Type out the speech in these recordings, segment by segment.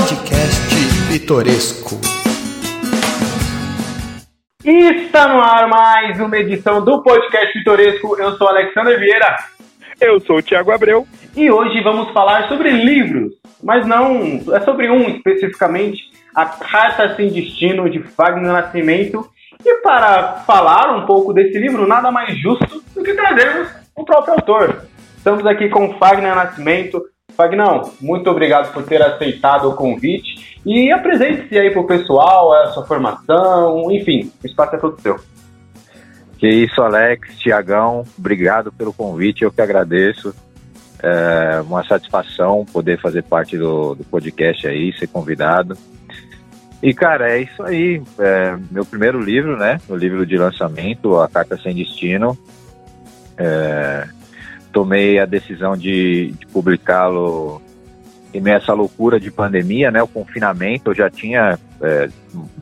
Podcast Pitoresco. Está no ar mais uma edição do Podcast Pitoresco. Eu sou Alexandre Vieira. Eu sou o Thiago Abreu. E hoje vamos falar sobre livros, mas não é sobre um especificamente, a Carta Sem Destino de Wagner Nascimento. E para falar um pouco desse livro, nada mais justo do que trazermos o próprio autor. Estamos aqui com Wagner Nascimento, Fagnão, muito obrigado por ter aceitado o convite e apresente-se aí para o pessoal, a sua formação, enfim, o espaço é todo seu. Que isso, Alex, Tiagão, obrigado pelo convite, eu que agradeço. É uma satisfação poder fazer parte do, do podcast aí, ser convidado. E, cara, é isso aí. É, meu primeiro livro, né? O livro de lançamento, A Carta Sem Destino. É, tomei a decisão de, de publicá-lo em meio a essa loucura de pandemia, né? O confinamento, eu já tinha é,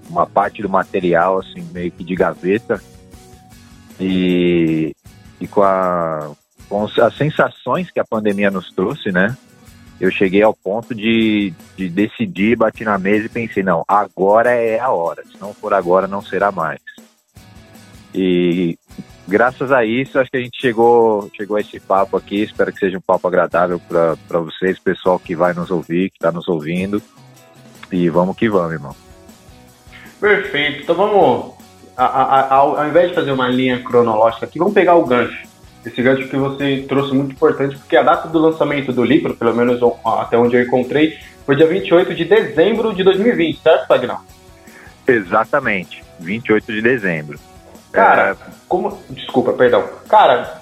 uma parte do material, assim, meio que de gaveta. E, e com, a, com as sensações que a pandemia nos trouxe, né? Eu cheguei ao ponto de, de decidir, bati na mesa e pensei, não, agora é a hora. Se não for agora, não será mais. E graças a isso, acho que a gente chegou, chegou a esse papo aqui. Espero que seja um papo agradável para vocês, pessoal que vai nos ouvir, que está nos ouvindo. E vamos que vamos, irmão. Perfeito. Então vamos, a, a, ao, ao invés de fazer uma linha cronológica aqui, vamos pegar o gancho. Esse gancho que você trouxe muito importante, porque a data do lançamento do livro, pelo menos até onde eu encontrei, foi dia 28 de dezembro de 2020, certo, Pagnão? Exatamente, 28 de dezembro. Cara, é... como. Desculpa, perdão. Cara,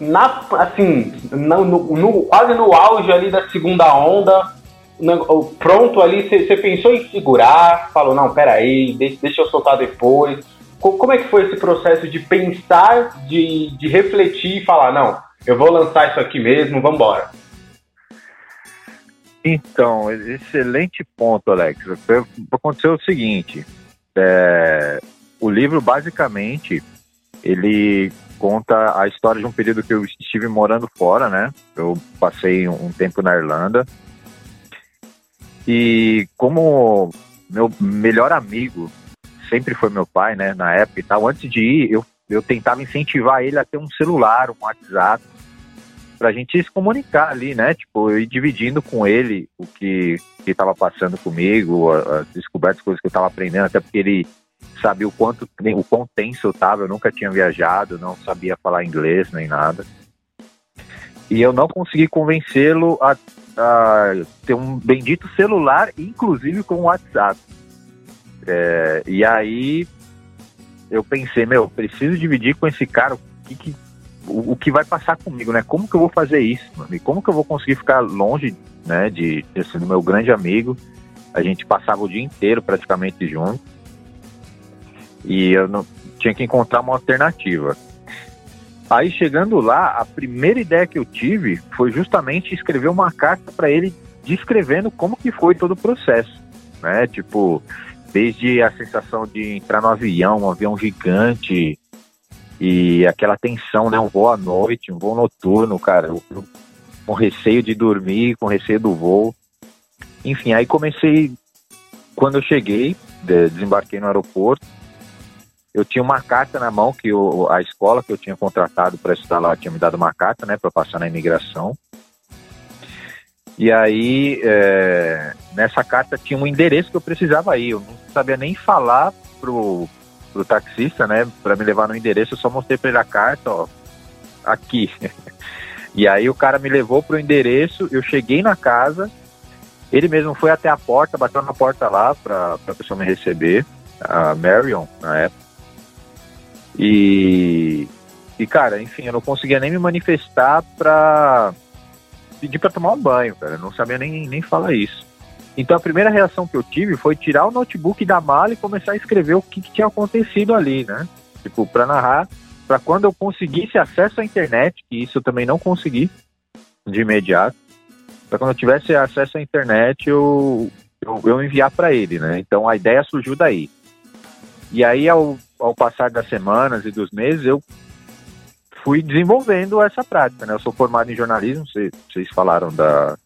na, assim, no, no, quase no auge ali da segunda onda, pronto ali, você pensou em segurar, falou, não, peraí, deixa, deixa eu soltar depois. Como é que foi esse processo de pensar, de, de refletir e falar, não, eu vou lançar isso aqui mesmo, vamos embora? Então, excelente ponto, Alex. Aconteceu o seguinte, é, o livro, basicamente, ele conta a história de um período que eu estive morando fora, né? Eu passei um tempo na Irlanda. E como meu melhor amigo sempre foi meu pai, né, na época e tal, antes de ir, eu, eu tentava incentivar ele a ter um celular, um WhatsApp, pra gente se comunicar ali, né? Tipo, eu ir dividindo com ele o que estava passando comigo, as descobertas, coisas que eu estava aprendendo, até porque ele sabia o quanto o quão tenso eu tava, eu nunca tinha viajado, não sabia falar inglês nem nada. E eu não consegui convencê-lo a, a, ter um bendito celular, inclusive com WhatsApp. É, e aí eu pensei, meu, preciso dividir com esse cara o que, que o, o, que vai passar comigo, né? Como que eu vou fazer isso? E como que eu vou conseguir ficar longe, né, de, de ser do meu grande amigo? A gente passava o dia inteiro praticamente junto e eu não tinha que encontrar uma alternativa. Aí chegando lá, a primeira ideia que eu tive foi justamente escrever uma carta para ele descrevendo como que foi todo o processo, né? Tipo, desde a sensação de entrar no avião, um avião gigante e aquela tensão, né? Um voo à noite, um voo noturno, cara, com receio de dormir, com receio do voo. Enfim, aí comecei quando eu cheguei, desembarquei no aeroporto, eu tinha uma carta na mão que eu, a escola que eu tinha contratado para estudar lá tinha me dado uma carta, né, para passar na imigração. E aí, é, nessa carta tinha um endereço que eu precisava ir. Eu não sabia nem falar pro, pro taxista, né, para me levar no endereço. Eu só mostrei para ele a carta, ó, aqui. E aí o cara me levou pro endereço. Eu cheguei na casa. Ele mesmo foi até a porta, bateu na porta lá para a pessoa me receber, a Marion na época. E, e, cara, enfim, eu não conseguia nem me manifestar pra pedir pra tomar um banho, cara. Eu não sabia nem, nem falar isso. Então a primeira reação que eu tive foi tirar o notebook da mala e começar a escrever o que, que tinha acontecido ali, né? Tipo, pra narrar, pra quando eu conseguisse acesso à internet, que isso eu também não consegui de imediato, pra quando eu tivesse acesso à internet eu, eu, eu enviar para ele, né? Então a ideia surgiu daí. E aí, ao ao passar das semanas e dos meses, eu fui desenvolvendo essa prática, né? Eu sou formado em jornalismo, vocês, falaram da,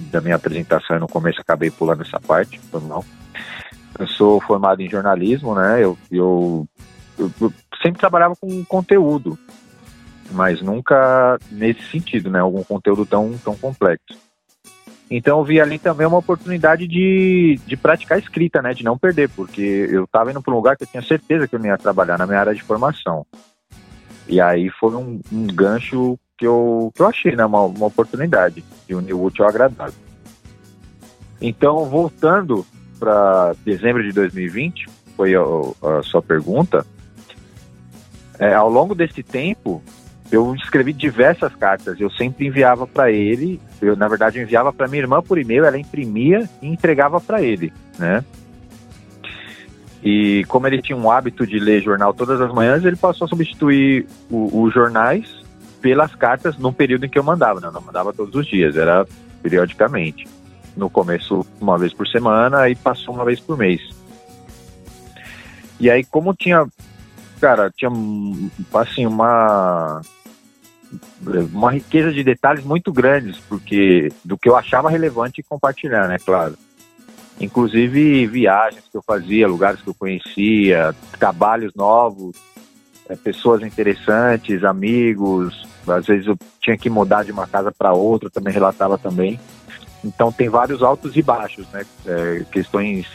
da minha apresentação no começo acabei pulando essa parte, foi mal. Eu sou formado em jornalismo, né? Eu, eu, eu, eu sempre trabalhava com conteúdo, mas nunca nesse sentido, né? Algum conteúdo tão, tão complexo. Então eu vi ali também uma oportunidade de, de praticar escrita, né? De não perder, porque eu estava indo para um lugar que eu tinha certeza que eu não ia trabalhar na minha área de formação. E aí foi um, um gancho que eu, que eu achei, né? Uma, uma oportunidade de unir o útil ao agradável. Então, voltando para dezembro de 2020, foi a, a sua pergunta. É, ao longo desse tempo, eu escrevi diversas cartas. Eu sempre enviava para ele. Eu, na verdade, eu enviava para minha irmã por e-mail. Ela imprimia e entregava para ele, né? E como ele tinha um hábito de ler jornal todas as manhãs, ele passou a substituir os jornais pelas cartas no período em que eu mandava. Não, não mandava todos os dias, era periodicamente. No começo, uma vez por semana, e passou uma vez por mês. E aí, como tinha, cara, tinha, assim, uma uma riqueza de detalhes muito grandes, porque do que eu achava relevante compartilhar, né, claro. Inclusive viagens que eu fazia, lugares que eu conhecia, trabalhos novos, é, pessoas interessantes, amigos. Às vezes eu tinha que mudar de uma casa para outra, também relatava também. Então tem vários altos e baixos, né? É, questões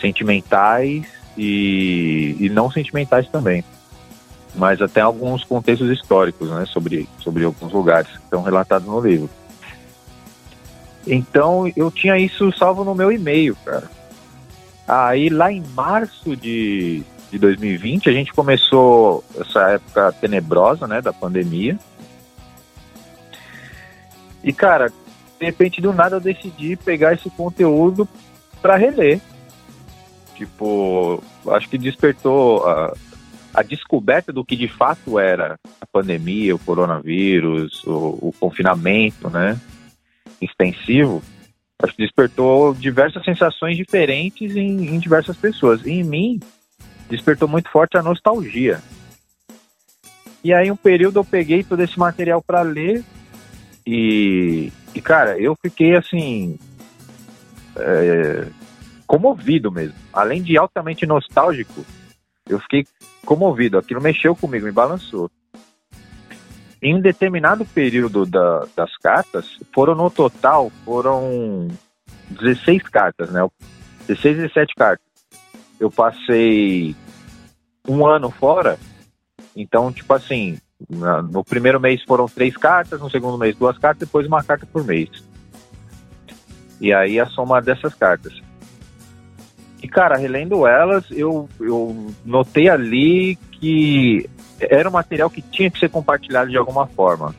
sentimentais e, e não sentimentais também mas até alguns contextos históricos, né, sobre, sobre alguns lugares que estão relatados no livro. Então eu tinha isso salvo no meu e-mail, cara. Aí lá em março de, de 2020 a gente começou essa época tenebrosa, né, da pandemia. E cara, de repente do nada eu decidi pegar esse conteúdo para reler. Tipo, acho que despertou a, a descoberta do que de fato era a pandemia, o coronavírus, o, o confinamento, né, extensivo, acho que despertou diversas sensações diferentes em, em diversas pessoas. E em mim, despertou muito forte a nostalgia. E aí, um período eu peguei todo esse material para ler e, e, cara, eu fiquei assim. É, comovido mesmo. Além de altamente nostálgico, eu fiquei comovido, aquilo mexeu comigo, me balançou. Em um determinado período da, das cartas, foram no total, foram 16 cartas, né? 16, 17 cartas. Eu passei um ano fora, então, tipo assim, no primeiro mês foram três cartas, no segundo mês duas cartas, depois uma carta por mês. E aí a soma dessas cartas. E, cara, relendo elas, eu, eu notei ali que era um material que tinha que ser compartilhado de alguma forma.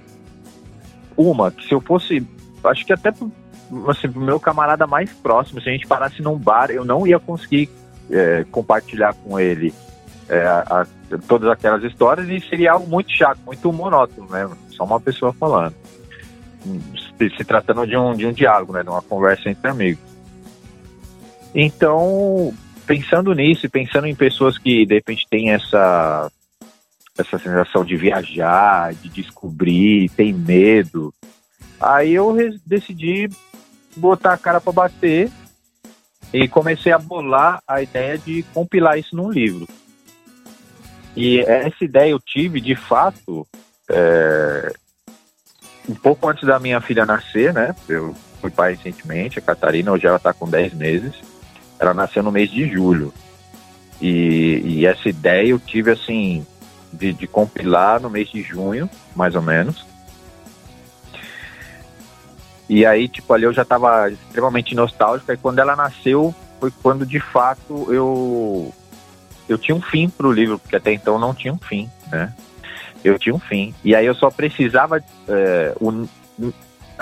Uma, que se eu fosse, acho que até assim, pro meu camarada mais próximo, se a gente parasse num bar, eu não ia conseguir é, compartilhar com ele é, a, a, todas aquelas histórias e seria algo muito chato, muito monótono, né? Só uma pessoa falando. Se, se tratando de um, de um diálogo, né? De uma conversa entre amigos. Então, pensando nisso e pensando em pessoas que de repente têm essa essa sensação de viajar, de descobrir, tem medo, aí eu decidi botar a cara para bater e comecei a bolar a ideia de compilar isso num livro. E essa ideia eu tive, de fato, é, um pouco antes da minha filha nascer, né? Eu fui pai recentemente, a Catarina, hoje ela está com 10 meses. Ela nasceu no mês de julho. E, e essa ideia eu tive assim de, de, compilar no mês de junho, mais ou menos. E aí, tipo, ali eu já estava extremamente nostálgico. E quando ela nasceu, foi quando de fato eu eu tinha um fim para o livro, porque até então não tinha um fim, né? Eu tinha um fim. E aí eu só precisava é, un,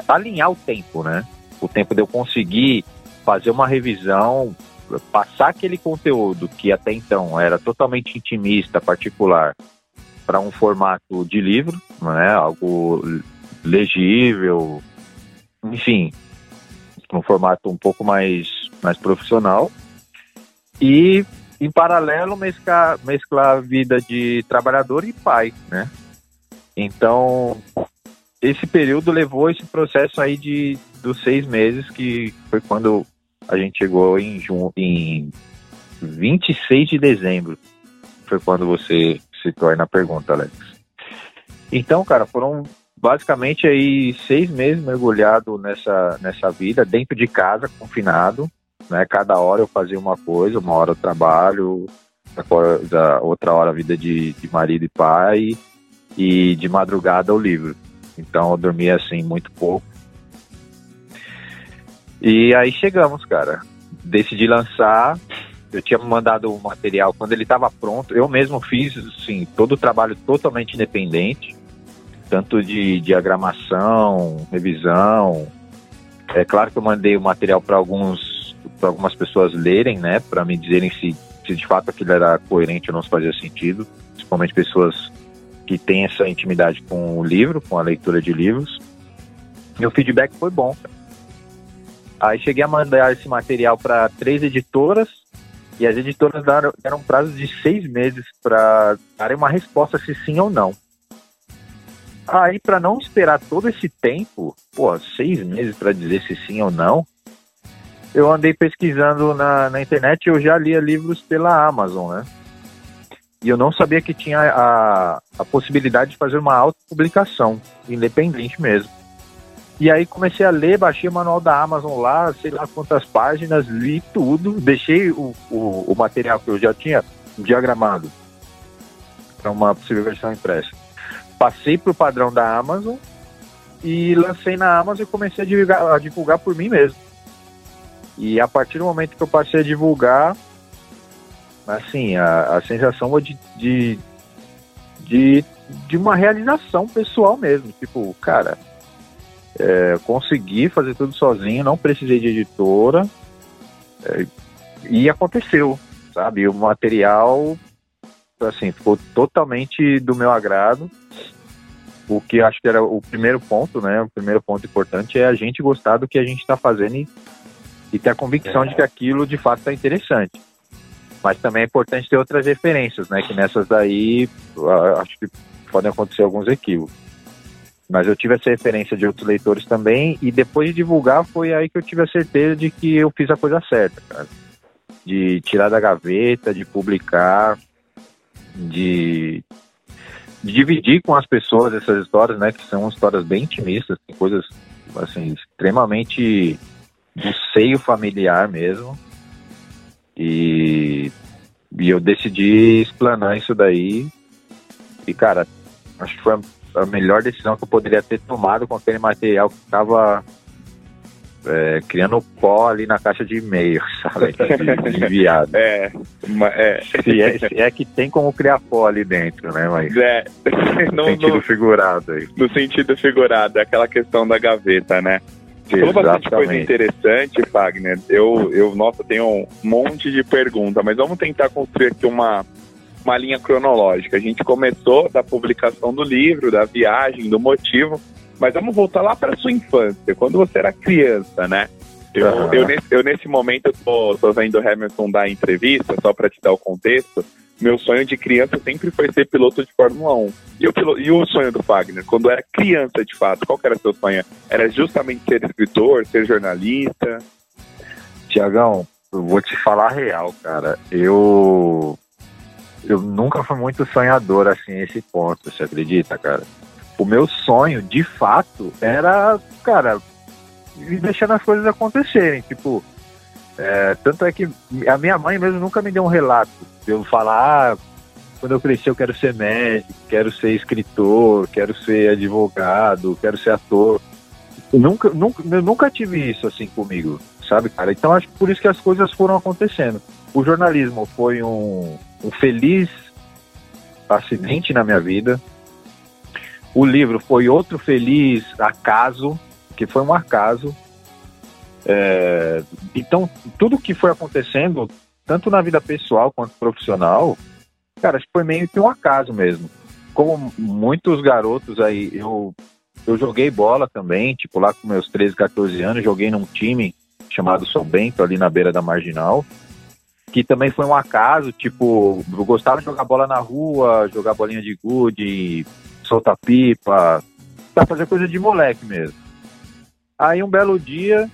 alinhar o tempo, né? O tempo de eu conseguir fazer uma revisão, passar aquele conteúdo que até então era totalmente intimista, particular, para um formato de livro, né? algo legível, enfim, um formato um pouco mais, mais profissional. E, em paralelo, mesclar, mesclar a vida de trabalhador e pai, né? Então, esse período levou esse processo aí de dos seis meses, que foi quando a gente chegou em, em 26 de dezembro. Foi quando você se torna a pergunta, Alex. Então, cara, foram basicamente aí seis meses mergulhado nessa, nessa vida, dentro de casa, confinado. Né? Cada hora eu fazia uma coisa, uma hora eu trabalho, outra hora a vida de, de marido e pai, e de madrugada o livro. Então eu dormia assim muito pouco. E aí chegamos, cara. Decidi lançar. Eu tinha mandado o material quando ele estava pronto. Eu mesmo fiz, assim, todo o trabalho totalmente independente, tanto de diagramação, revisão. É claro que eu mandei o material para alguns, para algumas pessoas lerem, né, para me dizerem se, se de fato aquilo era coerente ou não se fazia sentido, principalmente pessoas que têm essa intimidade com o livro, com a leitura de livros. O feedback foi bom. Aí cheguei a mandar esse material para três editoras e as editoras deram, deram um prazo de seis meses para darem uma resposta se sim ou não. Aí, para não esperar todo esse tempo, pô, seis meses para dizer se sim ou não, eu andei pesquisando na, na internet e eu já lia livros pela Amazon, né? E eu não sabia que tinha a, a possibilidade de fazer uma autopublicação, independente mesmo. E aí comecei a ler, baixei o manual da Amazon lá, sei lá quantas páginas, li tudo, deixei o, o, o material que eu já tinha diagramado para uma possível versão impressa. Passei para o padrão da Amazon e lancei na Amazon e comecei a divulgar, a divulgar por mim mesmo. E a partir do momento que eu passei a divulgar, assim, a, a sensação de, de, de, de uma realização pessoal mesmo. Tipo, cara, é, consegui fazer tudo sozinho, não precisei de editora. É, e aconteceu, sabe? O material, assim, ficou totalmente do meu agrado. O que acho que era o primeiro ponto, né? O primeiro ponto importante é a gente gostar do que a gente está fazendo e, e, ter a convicção de que aquilo de fato está interessante. Mas também é importante ter outras referências, né? Que nessas daí acho que podem acontecer alguns equívocos. Mas eu tive essa referência de outros leitores também, e depois de divulgar foi aí que eu tive a certeza de que eu fiz a coisa certa, cara. De tirar da gaveta, de publicar, de, de dividir com as pessoas essas histórias, né? Que são histórias bem intimistas, coisas assim, extremamente do seio familiar mesmo. E, e eu decidi explanar isso daí. E, cara, acho que foi a melhor decisão que eu poderia ter tomado com aquele material que estava é, criando pó ali na caixa de e-mail, sabe? De enviado. É, é. Se, é, se é que tem como criar pó ali dentro, né? Mas é. no sentido no, figurado aí. No sentido figurado, aquela questão da gaveta, né? Você falou bastante coisa interessante, Wagner. Eu, eu, nossa, tenho um monte de perguntas, mas vamos tentar construir aqui uma, uma linha cronológica. A gente começou da publicação do livro, da viagem, do motivo, mas vamos voltar lá para sua infância, quando você era criança, né? Eu, uhum. eu, nesse, eu nesse momento eu tô, tô vendo o Hamilton dar entrevista, só para te dar o contexto. Meu sonho de criança sempre foi ser piloto de Fórmula 1. E o, e o sonho do Wagner, quando era criança de fato, qual era seu sonho? Era justamente ser escritor, ser jornalista? Tiagão, eu vou te falar a real, cara. Eu eu nunca fui muito sonhador assim esse ponto, você acredita, cara? O meu sonho, de fato, era, cara, deixando as coisas acontecerem. Tipo, é, tanto é que a minha mãe mesmo nunca me deu um relato eu falar, ah, quando eu crescer eu quero ser médico, quero ser escritor, quero ser advogado, quero ser ator. Nunca, nunca, eu nunca tive isso assim comigo, sabe, cara? Então acho que por isso que as coisas foram acontecendo. O jornalismo foi um, um feliz acidente na minha vida. O livro foi outro feliz acaso, que foi um acaso. É, então, tudo que foi acontecendo, tanto na vida pessoal quanto profissional, cara, foi meio que um acaso mesmo. Como muitos garotos aí, eu, eu joguei bola também, tipo, lá com meus 13, 14 anos, joguei num time chamado São Bento, ali na beira da Marginal que também foi um acaso, tipo, eu gostava de jogar bola na rua, jogar bolinha de gude, soltar pipa, pra fazer coisa de moleque mesmo. Aí um belo dia,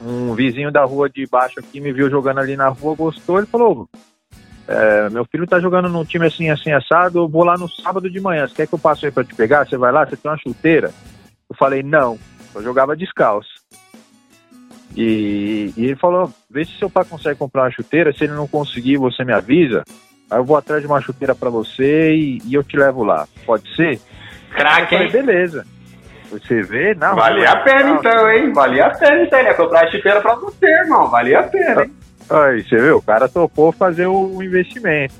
um vizinho da rua de baixo aqui me viu jogando ali na rua, gostou, ele falou, é, meu filho tá jogando num time assim, assim, assado, eu vou lá no sábado de manhã, você quer que eu passe aí pra te pegar? Você vai lá, você tem uma chuteira? Eu falei, não, eu jogava descalço. E, e ele falou, vê se seu pai consegue comprar uma chuteira, se ele não conseguir, você me avisa, aí eu vou atrás de uma chuteira para você e, e, eu te levo lá. Pode ser? Craque, hein? Beleza. Você vê? Não. Valia a pena então, hein? Valia a pena então. Ele ia comprar a chuteira pra você, irmão. Valia a pena, hein? Aí, você viu? O cara topou fazer o investimento.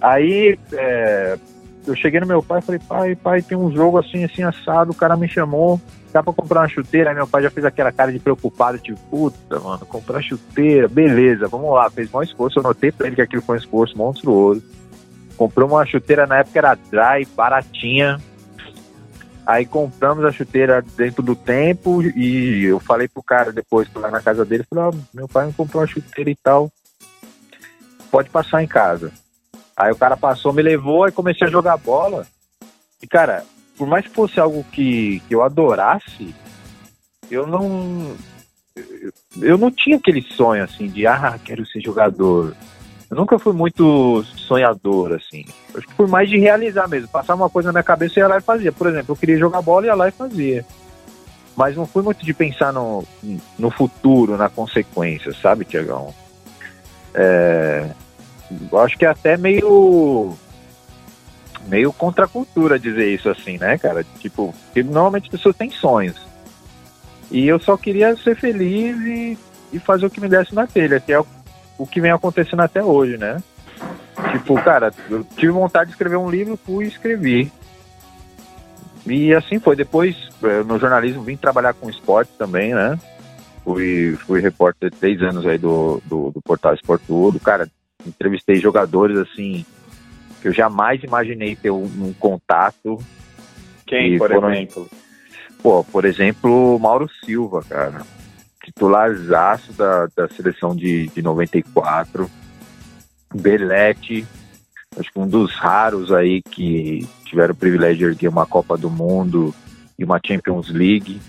Aí, é, eu cheguei no meu pai e falei, pai, pai, tem um jogo assim, assim, assado. O cara me chamou, dá pra comprar uma chuteira. Aí meu pai já fez aquela cara de preocupado, tipo, puta, mano, comprar chuteira, beleza, vamos lá. Fez um esforço, eu notei pra ele que aquilo foi um esforço monstruoso. Comprou uma chuteira, na época era dry, baratinha, Aí compramos a chuteira dentro do tempo e eu falei pro cara depois, lá na casa dele, falei, oh, meu pai me comprou uma chuteira e tal, pode passar em casa. Aí o cara passou, me levou e comecei a jogar bola. E cara, por mais que fosse algo que, que eu adorasse, eu não. Eu não tinha aquele sonho assim de, ah, quero ser jogador. Eu nunca fui muito sonhador, assim. Acho que fui mais de realizar mesmo. Passar uma coisa na minha cabeça e ia lá e fazia. Por exemplo, eu queria jogar bola e ia lá e fazia. Mas não fui muito de pensar no, no futuro, na consequência, sabe, Tiagão? É, eu acho que é até meio meio contra a cultura dizer isso assim, né, cara? Tipo, normalmente as pessoas têm sonhos. E eu só queria ser feliz e, e fazer o que me desse na telha, que é o o que vem acontecendo até hoje, né? Tipo, cara, eu tive vontade de escrever um livro, fui e escrevi. E assim foi. Depois, eh, no jornalismo, vim trabalhar com esporte também, né? Fui, fui repórter três anos aí do, do, do portal Esporte Tudo. Cara, entrevistei jogadores assim eu jamais imaginei ter um, um contato. Quem, por foram, exemplo? Pô, por exemplo, Mauro Silva, cara titularzaço da, da seleção de, de 94. Belete, acho que um dos raros aí que tiveram o privilégio de erguer uma Copa do Mundo e uma Champions League.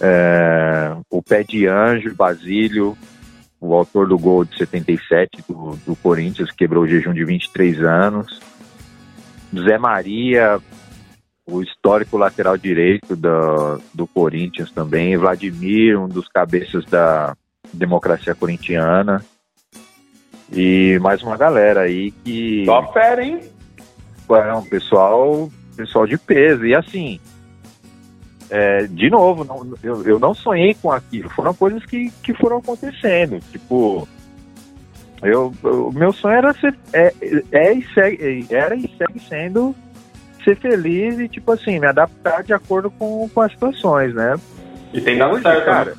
É, o Pé de Anjo, Basílio, o autor do gol de 77 do, do Corinthians, quebrou o jejum de 23 anos. Zé Maria, o histórico lateral direito do, do Corinthians também, Vladimir, um dos cabeças da democracia corintiana. E mais uma galera aí que. Só fera, hein? É, um pessoal, pessoal de peso. E assim, é, de novo, não, eu, eu não sonhei com aquilo. Foram coisas que, que foram acontecendo. Tipo, eu, o meu sonho era ser. É, é e segue, era e segue sendo ser feliz e, tipo assim, me adaptar de acordo com, com as situações, né? E tem dado certo, cara. Né?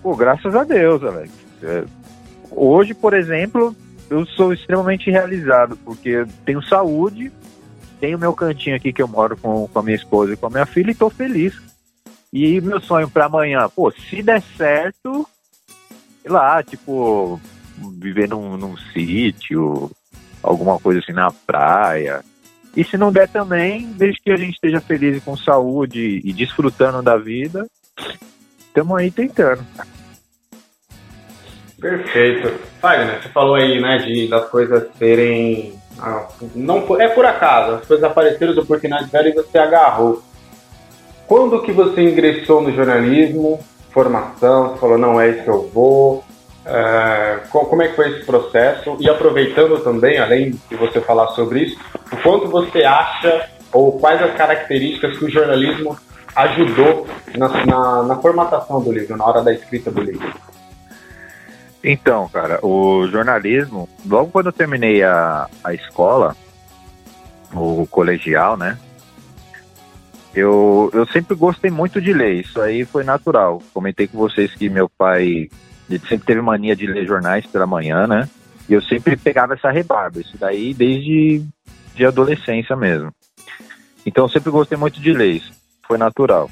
Pô, graças a Deus, Alex. É, hoje, por exemplo, eu sou extremamente realizado, porque tenho saúde, tenho meu cantinho aqui que eu moro com, com a minha esposa e com a minha filha e tô feliz. E meu sonho para amanhã, pô, se der certo, sei lá, tipo, viver num, num sítio, alguma coisa assim na praia, e se não der também, desde que a gente esteja feliz e com saúde e desfrutando da vida, estamos aí tentando. Perfeito. Wagner, você falou aí, né, de das coisas serem. Ah, não, é por acaso, as coisas apareceram, as oportunidades velhas e você agarrou. Quando que você ingressou no jornalismo, formação, você falou, não é isso que eu vou, é, como é que foi esse processo? E aproveitando também, além de você falar sobre isso, o quanto você acha ou quais as características que o jornalismo ajudou na, na, na formatação do livro, na hora da escrita do livro? Então, cara, o jornalismo, logo quando eu terminei a, a escola, o colegial, né? Eu, eu sempre gostei muito de ler, isso aí foi natural. Comentei com vocês que meu pai ele sempre teve mania de ler jornais pela manhã, né? E eu sempre pegava essa rebarba, isso daí desde de adolescência mesmo. Então eu sempre gostei muito de ler, isso foi natural.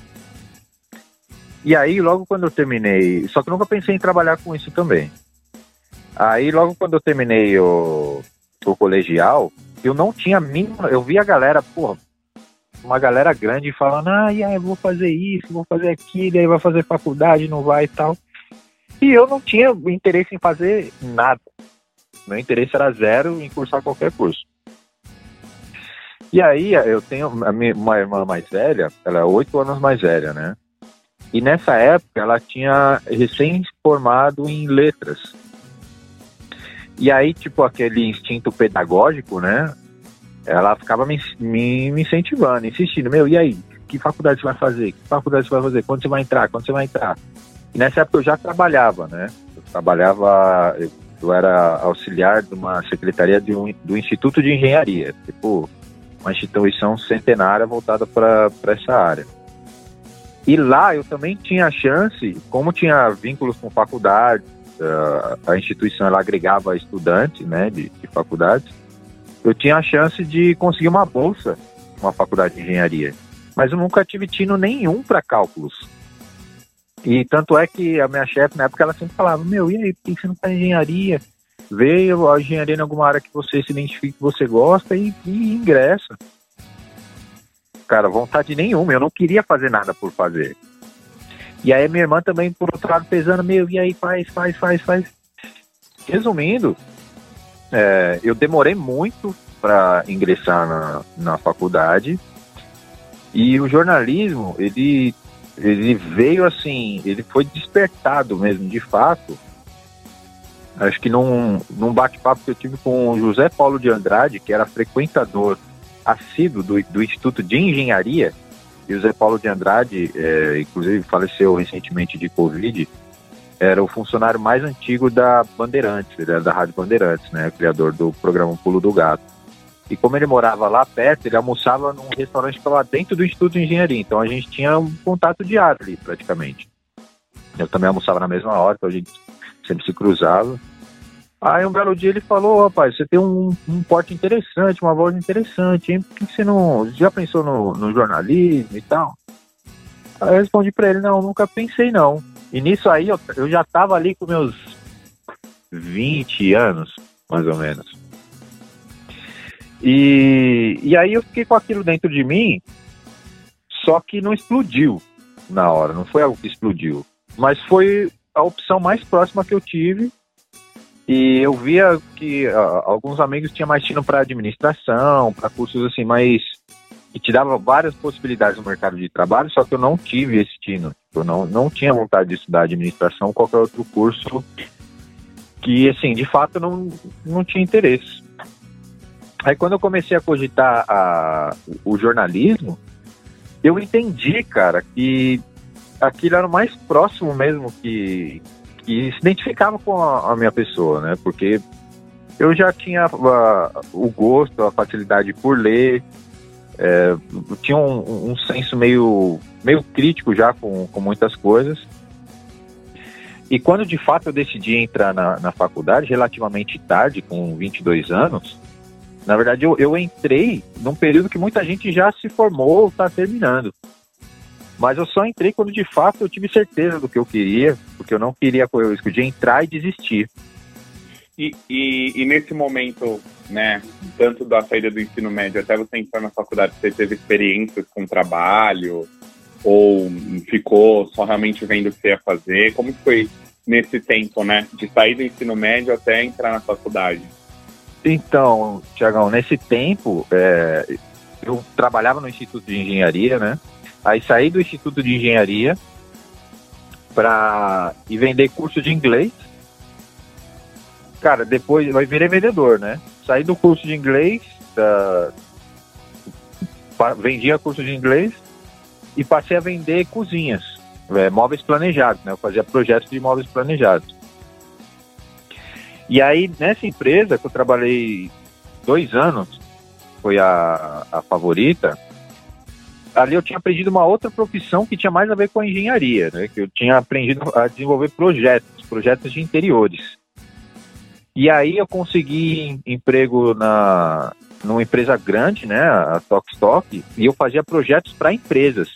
E aí, logo quando eu terminei, só que eu nunca pensei em trabalhar com isso também. Aí, logo quando eu terminei o, o colegial, eu não tinha mínima. Eu vi a galera, uma galera grande falando, ah, aí, eu vou fazer isso, vou fazer aquilo, aí vai fazer faculdade, não vai e tal. E eu não tinha interesse em fazer nada. Meu interesse era zero em cursar qualquer curso. E aí eu tenho uma irmã mais velha, ela é oito anos mais velha, né? E nessa época ela tinha recém-formado em letras. E aí, tipo, aquele instinto pedagógico, né? Ela ficava me, me, me incentivando, insistindo, meu, e aí? Que faculdade você vai fazer? Que faculdade você vai fazer? Quando você vai entrar? Quando você vai entrar? E nessa época eu já trabalhava, né? Eu trabalhava, eu, eu era auxiliar de uma secretaria de um, do Instituto de Engenharia, tipo, uma instituição centenária voltada para essa área. E lá eu também tinha chance, como tinha vínculos com faculdades, uh, a instituição ela agregava estudantes né, de, de faculdades, eu tinha a chance de conseguir uma bolsa uma faculdade de engenharia. Mas eu nunca tive tino nenhum para cálculos. E tanto é que a minha chefe, na época, ela sempre falava: Meu, e aí, por que você não faz engenharia? Veio a engenharia em alguma área que você se identifica, que você gosta e, e ingressa cara, vontade nenhuma, eu não queria fazer nada por fazer. E aí minha irmã também, por outro lado, pesando, meu, e aí faz, faz, faz, faz. Resumindo, é, eu demorei muito para ingressar na, na faculdade e o jornalismo, ele, ele veio assim, ele foi despertado mesmo, de fato. Acho que num, num bate-papo que eu tive com o José Paulo de Andrade, que era frequentador assíduo do, do Instituto de Engenharia, e o Zé Paulo de Andrade, é, inclusive faleceu recentemente de Covid, era o funcionário mais antigo da Bandeirantes, ele era da Rádio Bandeirantes, né, criador do programa Pulo do Gato. E como ele morava lá perto, ele almoçava num restaurante que estava dentro do Instituto de Engenharia, então a gente tinha um contato diário ali, praticamente. Eu também almoçava na mesma hora, então a gente sempre se cruzava. Aí um belo dia ele falou, rapaz, você tem um, um porte interessante, uma voz interessante, hein? Por que você não. Já pensou no, no jornalismo e tal? Aí eu respondi pra ele, não, nunca pensei não. E nisso aí eu, eu já tava ali com meus 20 anos, mais ou menos. E, e aí eu fiquei com aquilo dentro de mim, só que não explodiu na hora, não foi algo que explodiu. Mas foi a opção mais próxima que eu tive e eu via que alguns amigos tinham mais tino para administração, para cursos assim, mais que te dava várias possibilidades no mercado de trabalho, só que eu não tive esse tino. Eu não, não tinha vontade de estudar administração ou qualquer outro curso que, assim, de fato não, não tinha interesse. Aí quando eu comecei a cogitar a, o jornalismo, eu entendi, cara, que aquilo era o mais próximo mesmo que, que se identificava com a, a minha pessoa, né? Porque eu já tinha uh, o gosto, a facilidade por ler, é, tinha um, um, senso meio, meio crítico já com, com muitas coisas. E quando de fato eu decidi entrar na, na faculdade, relativamente tarde, com 22 anos, na verdade eu, eu entrei num período que muita gente já se formou ou está terminando. Mas eu só entrei quando de fato eu tive certeza do que eu queria, porque eu não queria correr o risco de entrar e desistir. E, e, e, nesse momento, né, tanto da saída do ensino médio até você entrar na faculdade, você teve experiências com trabalho ou ficou só realmente vendo o que você ia fazer? Como foi nesse tempo, né, de sair do ensino médio até entrar na faculdade? Então, Tiagão, nesse tempo, é, eu trabalhava no Instituto de Engenharia, né, Aí saí do Instituto de Engenharia para ir vender curso de inglês. Cara, depois vai virar vendedor, né? Saí do curso de inglês, uh, vendia curso de inglês e passei a vender cozinhas, é, móveis planejados, né? Eu fazia projetos de móveis planejados. E aí, nessa empresa que eu trabalhei dois anos, foi a, a favorita, ali eu tinha aprendido uma outra profissão que tinha mais a ver com a engenharia, né? Que eu tinha aprendido a desenvolver projetos, projetos de interiores. E aí eu consegui emprego na numa empresa grande, né, a Stock e eu fazia projetos para empresas.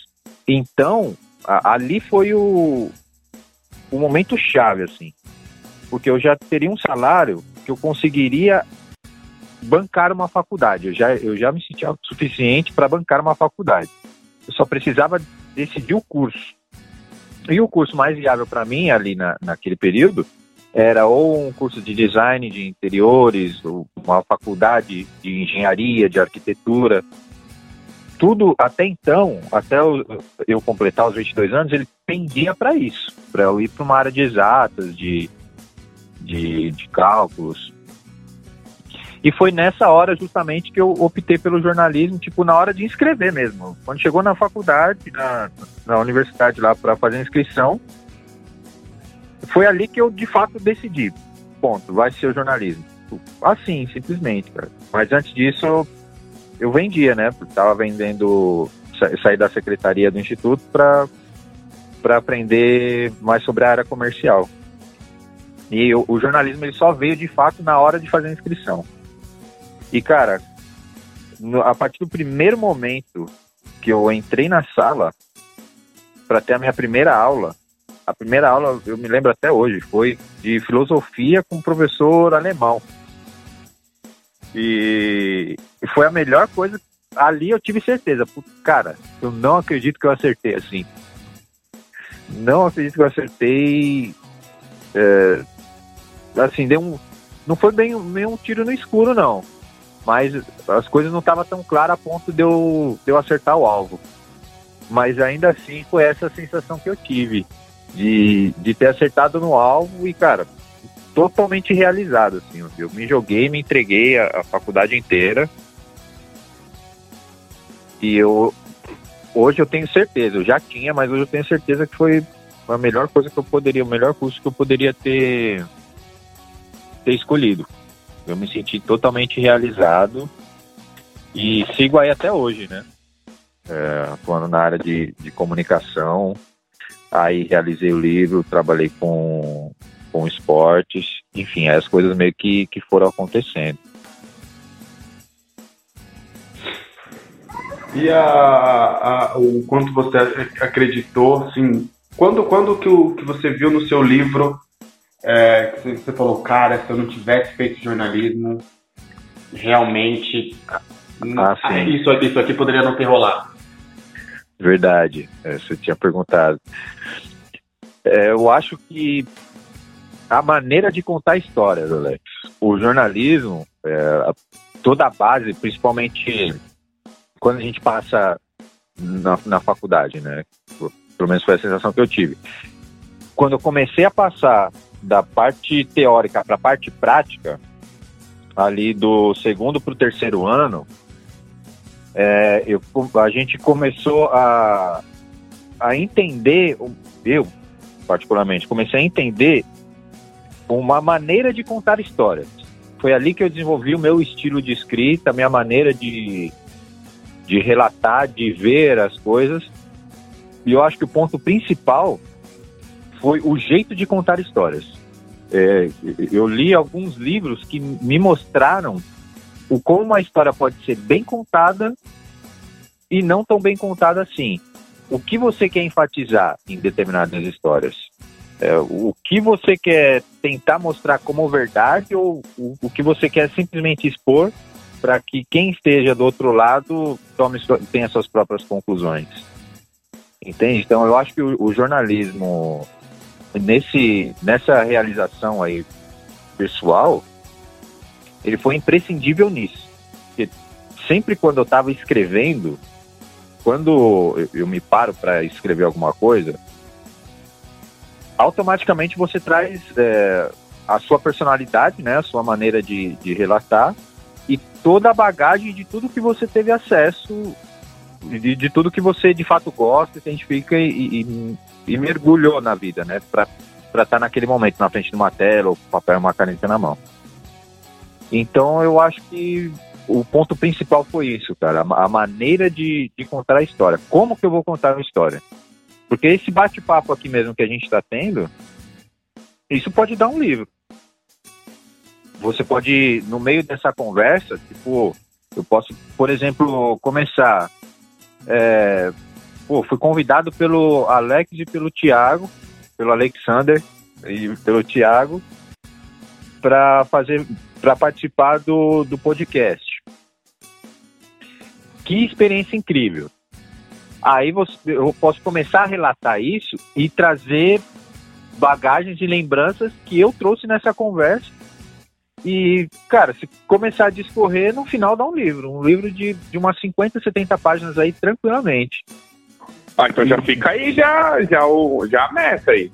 Então, a, ali foi o, o momento chave, assim, porque eu já teria um salário que eu conseguiria bancar uma faculdade. Eu já, eu já me sentia suficiente para bancar uma faculdade. Eu só precisava decidir o curso. E o curso mais viável para mim ali na, naquele período era ou um curso de design de interiores, ou uma faculdade de engenharia, de arquitetura. Tudo até então, até eu, completar os 22 anos, ele pendia para isso, para eu ir para uma área de exatas, de, de, de cálculos. E foi nessa hora justamente que eu optei pelo jornalismo, tipo, na hora de inscrever mesmo. Quando chegou na faculdade, na, na universidade lá para fazer a inscrição, foi ali que eu de fato decidi. Ponto, vai ser o jornalismo. Assim, simplesmente, cara. Mas antes disso, eu, vendia, né? Tava vendendo, sair da secretaria do instituto para para aprender mais sobre a área comercial. E o, o, jornalismo ele só veio de fato na hora de fazer a inscrição. E cara, no, a partir do primeiro momento que eu entrei na sala para ter a minha primeira aula, a primeira aula, eu me lembro até hoje, foi de filosofia com um professor alemão. E, e foi a melhor coisa. Ali eu tive certeza. Cara, eu não acredito que eu acertei assim. Não acredito que eu acertei. É, assim, deu um. Não foi bem, bem um tiro no escuro, não. Mas as coisas não estavam tão claras a ponto de eu, de eu acertar o alvo. Mas ainda assim foi essa sensação que eu tive de, de ter acertado no alvo e, cara, totalmente realizado, assim. Eu me joguei, me entreguei a, a faculdade inteira. E eu hoje eu tenho certeza, eu já tinha, mas hoje eu tenho certeza que foi a melhor coisa que eu poderia, o melhor curso que eu poderia ter ter escolhido. Eu me senti totalmente realizado e sigo aí até hoje, né? É, atuando na área de, de comunicação, Aí realizei o livro, trabalhei com, com esportes, enfim, as coisas meio que, que foram acontecendo. E a, a, o quanto você acreditou, assim, quando, quando que, o, que você viu no seu livro é, que você falou, cara, se eu não tivesse feito jornalismo, realmente ah, isso, isso aqui poderia não ter rolado? Verdade, é, você tinha perguntado. É, eu acho que a maneira de contar histórias, Alex, o jornalismo, é, toda a base, principalmente quando a gente passa na, na faculdade, né? Pelo menos foi a sensação que eu tive. Quando eu comecei a passar da parte teórica para a parte prática, ali do segundo para o terceiro ano, é, eu, a gente começou a, a entender, eu particularmente, comecei a entender uma maneira de contar histórias. Foi ali que eu desenvolvi o meu estilo de escrita, minha maneira de, de relatar, de ver as coisas. E eu acho que o ponto principal foi o jeito de contar histórias. É, eu li alguns livros que me mostraram o como uma história pode ser bem contada e não tão bem contada assim. O que você quer enfatizar em determinadas histórias? É, o que você quer tentar mostrar como verdade ou o, o que você quer simplesmente expor para que quem esteja do outro lado tome tenha suas próprias conclusões. Entende? Então eu acho que o, o jornalismo nesse nessa realização aí pessoal ele foi imprescindível nisso. Porque sempre quando eu estava escrevendo, quando eu me paro para escrever alguma coisa, automaticamente você traz é, a sua personalidade, né, a sua maneira de, de relatar e toda a bagagem de tudo que você teve acesso, de, de tudo que você de fato gosta, identifica e, e, e mergulhou na vida, né, para estar tá naquele momento na frente de uma tela ou papel e uma caneta na mão. Então eu acho que o ponto principal foi isso, cara. A, maneira de, de contar a história. Como que eu vou contar uma história? Porque esse bate-papo aqui mesmo que a gente está tendo, isso pode dar um livro. Você pode, no meio dessa conversa, tipo, eu posso, por exemplo, começar. É, pô, fui convidado pelo Alex e pelo Thiago, pelo Alexander e pelo Thiago, para fazer para participar do, do podcast. Que experiência incrível. Aí você, eu posso começar a relatar isso e trazer bagagens e lembranças que eu trouxe nessa conversa. E, cara, se começar a discorrer, no final dá um livro. Um livro de, de umas 50, 70 páginas aí, tranquilamente. Ah, então já fica aí, já, já, o, já a meta aí.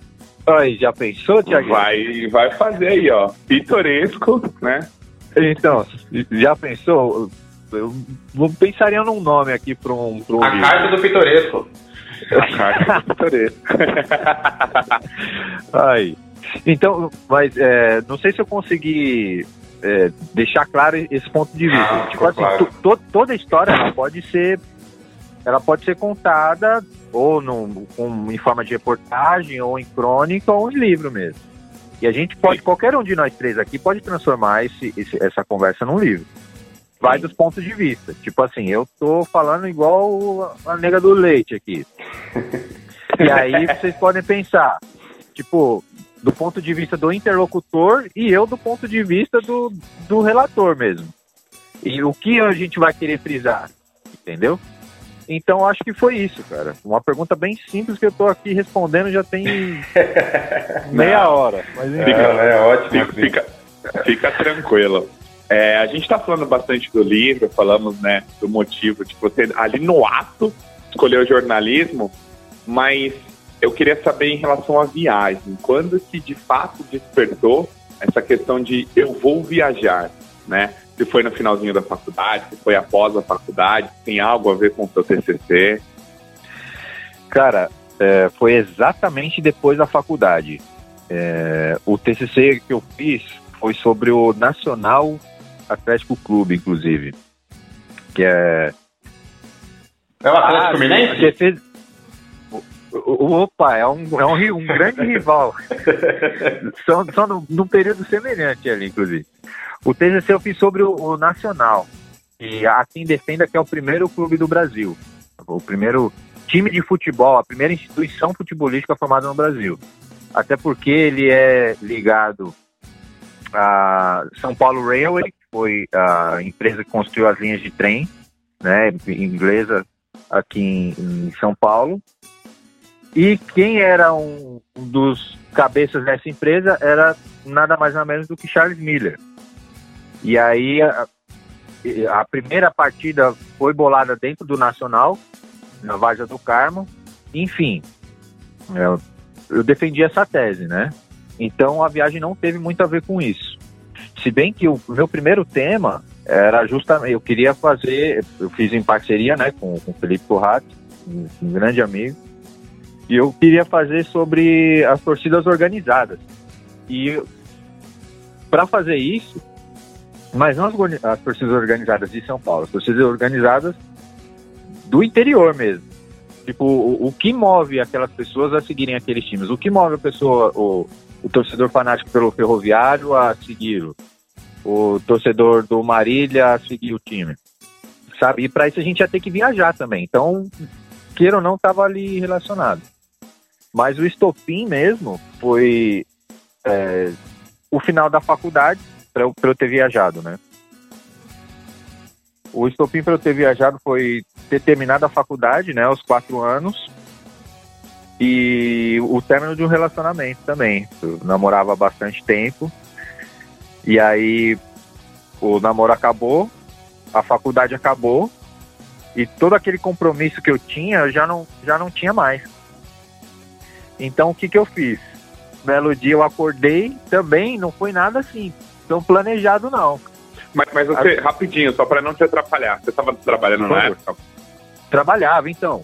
Aí, já pensou, Tiago? Vai, vai fazer aí, ó. Pitoresco, né? Então, já pensou? Eu pensaria num nome aqui para um, pra um. A livro. carta do pitoresco. A carta do pitoresco. aí. Então, mas é, não sei se eu consegui é, deixar claro esse ponto de vista. Ah, tipo assim, claro. toda história ela pode ser ela pode ser contada ou no, com, em forma de reportagem, ou em crônica, ou em livro mesmo. E a gente pode, Sim. qualquer um de nós três aqui pode transformar esse, esse, essa conversa num livro. Vai Sim. dos pontos de vista. Tipo assim, eu tô falando igual a nega do leite aqui. e aí vocês podem pensar, tipo, do ponto de vista do interlocutor e eu do ponto de vista do, do relator mesmo. E o que a gente vai querer frisar, entendeu? Então acho que foi isso, cara. Uma pergunta bem simples que eu tô aqui respondendo já tem meia hora. Mas fica, é, é ótimo. Fica, assim. fica, fica tranquilo. É, a gente está falando bastante do livro, falamos né, do motivo de você ali no ato escolher o jornalismo, mas eu queria saber em relação à viagem, quando que de fato despertou essa questão de eu vou viajar, né? Se foi no finalzinho da faculdade, se foi após a faculdade, tem algo a ver com o seu TCC? Cara, é, foi exatamente depois da faculdade. É, o TCC que eu fiz foi sobre o Nacional Atlético Clube, inclusive, que é é o Atlético ah, Mineiro? Opa, é um, é um, um grande rival. são são num, num período semelhante ali, inclusive. O TCC eu fiz sobre o, o Nacional. E assim defenda que é o primeiro clube do Brasil. O primeiro time de futebol, a primeira instituição futebolística formada no Brasil. Até porque ele é ligado a São Paulo Railway, que foi a empresa que construiu as linhas de trem, né, inglesa aqui em, em São Paulo. E quem era um, um dos cabeças dessa empresa era nada mais nada menos do que Charles Miller. E aí a, a primeira partida foi bolada dentro do Nacional, na Varja do Carmo. Enfim, eu, eu defendi essa tese, né? Então a viagem não teve muito a ver com isso. Se bem que o meu primeiro tema era justamente, eu queria fazer, eu fiz em parceria né, com, o Felipe Corrato, um grande amigo, e eu queria fazer sobre as torcidas organizadas. E para fazer isso, mas não as, as torcidas organizadas de São Paulo, as torcidas organizadas do interior mesmo. Tipo, o, o, que move aquelas pessoas a seguirem aqueles times? O que move a pessoa, o, o torcedor fanático pelo ferroviário a segui-lo? O torcedor do Marília a seguir o time? Sabe? E para isso a gente ia ter que viajar também. Então, queira ou não, estava ali relacionado. Mas o estopim mesmo foi é, o final da faculdade para eu, eu ter viajado, né? O estopim para eu ter viajado foi ter terminado a faculdade, né, aos quatro anos, e o término de um relacionamento também. Eu namorava há bastante tempo, e aí o namoro acabou, a faculdade acabou, e todo aquele compromisso que eu tinha, eu já não, já não tinha mais. Então o que, que eu fiz? Belo dia eu acordei também, não foi nada assim tão planejado, não. Mas, mas você, rapidinho, só para não te atrapalhar, você estava trabalhando na época? Trabalhava, então.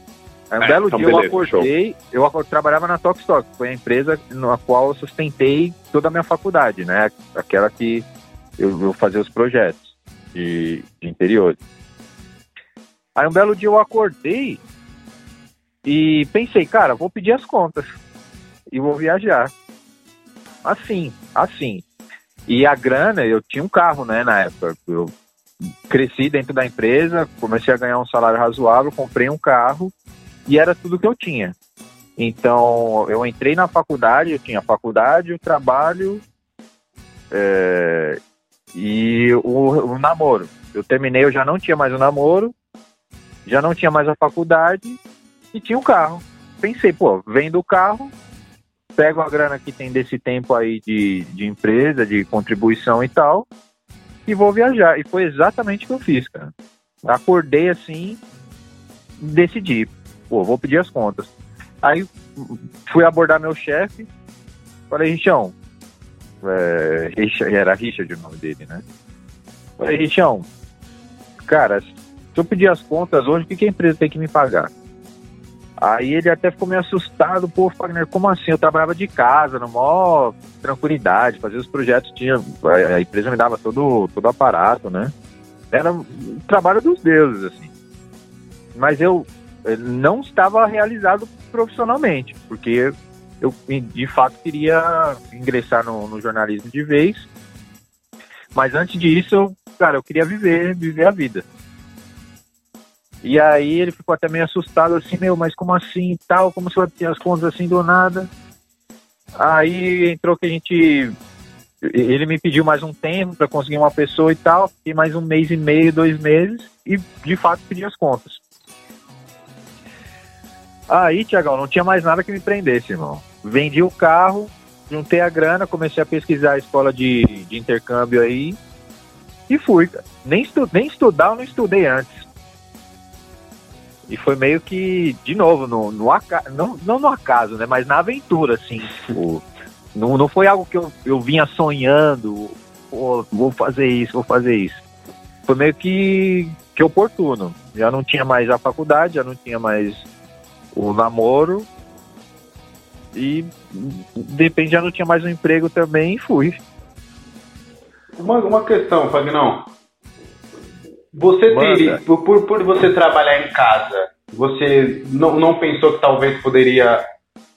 Um é, belo então dia beleza, eu acordei, show. eu trabalhava na Tok Stock, foi a empresa na qual eu sustentei toda a minha faculdade, né? Aquela que eu vou fazer os projetos de, de interiores. Aí um belo dia eu acordei e pensei, cara, vou pedir as contas e vou viajar. Assim, assim. E a grana, eu tinha um carro, né, na época. Eu cresci dentro da empresa, comecei a ganhar um salário razoável, comprei um carro e era tudo que eu tinha. Então, eu entrei na faculdade, eu tinha a faculdade, o trabalho, é, E o, o namoro. Eu terminei, eu já não tinha mais o namoro, já não tinha mais a faculdade e tinha um carro. Pensei, pô, vendo o carro, pego a grana que tem desse tempo aí de, de empresa, de contribuição e tal, e vou viajar. E foi exatamente o que eu fiz, cara. Acordei assim, decidi, pô, vou pedir as contas. Aí fui abordar meu chefe, falei, Richão, é, era Richard o nome dele, né? Falei, Richão, cara, se eu pedir as contas hoje, o que, que a empresa tem que me pagar? Aí ele até ficou meio assustado, pô, Fagner, como assim? Eu trabalhava de casa, na maior tranquilidade, fazia os projetos, tinha, a empresa me dava todo, todo aparato, né? Era o trabalho dos deuses, assim. Mas eu não estava realizado profissionalmente, porque eu de fato queria ingressar no, no jornalismo de vez. Mas antes disso, cara, eu queria viver, viver a vida. E aí ele ficou até meio assustado, assim, meu, mas como assim e tal? Como você vai ter as contas assim do nada? Aí entrou que a gente. Ele me pediu mais um tempo para conseguir uma pessoa e tal, e mais um mês e meio, dois meses, e de fato pedi as contas. Aí, Tiagão, não tinha mais nada que me prendesse, irmão. Vendi o carro, juntei a grana, comecei a pesquisar a escola de, de intercâmbio aí e fui, cara. Nem, estu, nem estudar eu não estudei antes. E foi meio que, de novo, no, no acaso, não, não no acaso, né? Mas na aventura, assim. Tipo, não, não foi algo que eu, eu vinha sonhando, pô, vou fazer isso, vou fazer isso. Foi meio que, que oportuno. Já não tinha mais a faculdade, já não tinha mais o namoro. E de repente já não tinha mais um emprego também e fui. Uma, uma questão, Fagnão. Você teria, por, por você trabalhar em casa, você não, não pensou que talvez poderia,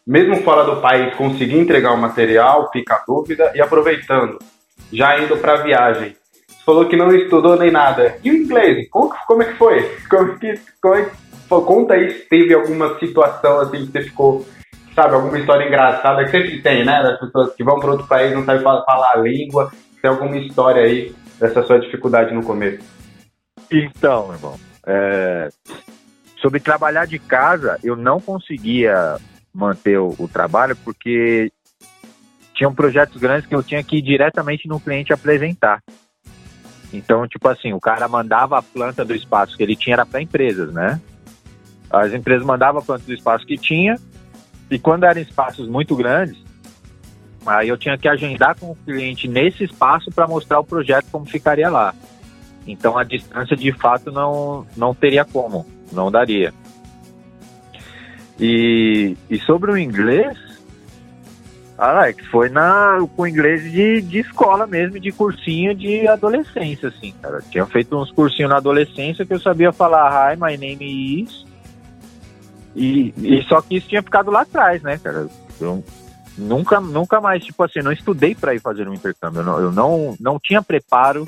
mesmo fora do país, conseguir entregar o material, fica a dúvida, e aproveitando, já indo para a viagem. Você falou que não estudou nem nada. E o inglês? Como, como é que foi? Como que, como é, conta aí se teve alguma situação assim que você ficou, sabe, alguma história engraçada que sempre tem, né? Das pessoas que vão para outro país não sabem falar, falar a língua. Tem alguma história aí dessa sua dificuldade no começo? Então, irmão, é, sobre trabalhar de casa, eu não conseguia manter o, o, trabalho porque tinham projetos grandes que eu tinha que ir diretamente no cliente apresentar. Então, tipo assim, o cara mandava a planta do espaço que ele tinha era para empresas, né? As empresas mandavam a planta do espaço que tinha e quando eram espaços muito grandes, aí eu tinha que agendar com o cliente nesse espaço para mostrar o projeto como ficaria lá. Então a distância de fato não, não teria como, não daria. E, e sobre o inglês, Alex, foi na, com inglês de, de escola mesmo, de cursinho de adolescência, assim, cara. Tinha feito uns cursinhos na adolescência que eu sabia falar Hi, my name is. E, e só que isso tinha ficado lá atrás, né, cara? Eu nunca, nunca mais, tipo assim, não estudei para ir fazer um intercâmbio. Eu não, eu não, não tinha preparo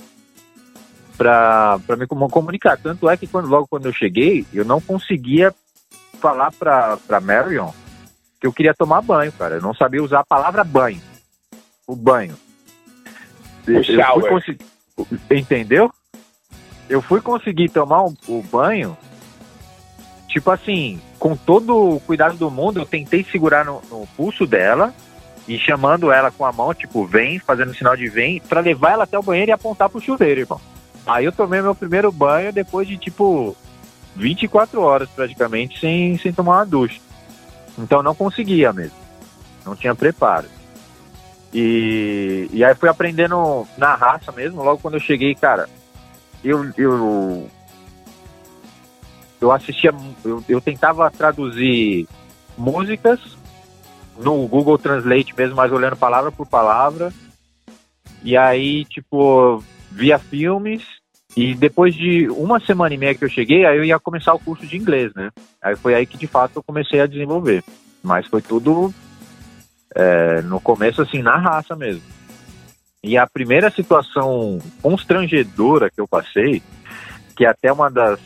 para me comunicar. Tanto é que quando, logo quando eu cheguei, eu não conseguia falar para Marion que eu queria tomar banho, cara. Eu não sabia usar a palavra banho. O banho. O shower. Consegui... Entendeu? Eu fui conseguir tomar um, o banho, tipo assim, com todo o cuidado do mundo, eu tentei segurar no, no pulso dela e chamando ela com a mão, tipo, vem, fazendo sinal de vem, para levar ela até o banheiro e apontar pro chuveiro, irmão. Aí eu tomei meu primeiro banho depois de tipo 24 horas praticamente sem, sem tomar uma ducha. Então não conseguia mesmo. Não tinha preparo. E, e aí fui aprendendo na raça mesmo. Logo quando eu cheguei, cara, eu, eu, eu assistia, eu, eu tentava traduzir músicas no Google Translate mesmo, mas olhando palavra por palavra. E aí, tipo, via filmes e depois de uma semana e meia que eu cheguei, aí eu ia começar o curso de inglês, né? Aí foi aí que de fato eu comecei a desenvolver. Mas foi tudo é, no começo assim, na raça mesmo. E a primeira situação constrangedora que eu passei, que é até uma das,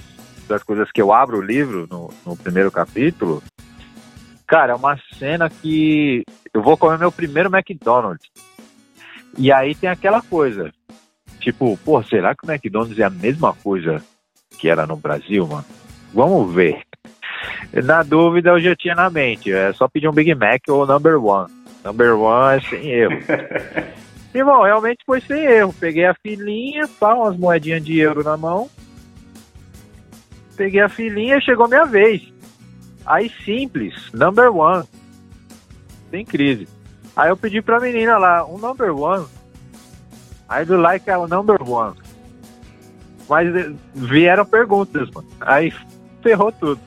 das coisas que eu abro o livro no, no primeiro capítulo, cara, é uma cena que eu vou comer meu primeiro McDonald's. E aí tem aquela coisa, Tipo, pô, será que o McDonald's é a mesma coisa que era no Brasil, mano? Vamos ver. Na dúvida, eu já tinha na mente. É só pedir um Big Mac ou Number One. Number One é sem erro. Irmão, realmente foi sem erro. Peguei a filinha, pá, umas moedinhas de euro na mão. Peguei a filinha, chegou minha vez. Aí simples, number one. Sem crise. Aí eu pedi pra menina lá, um number one. I do like a number one. Mas eh, vieram perguntas, mano. Aí ferrou tudo.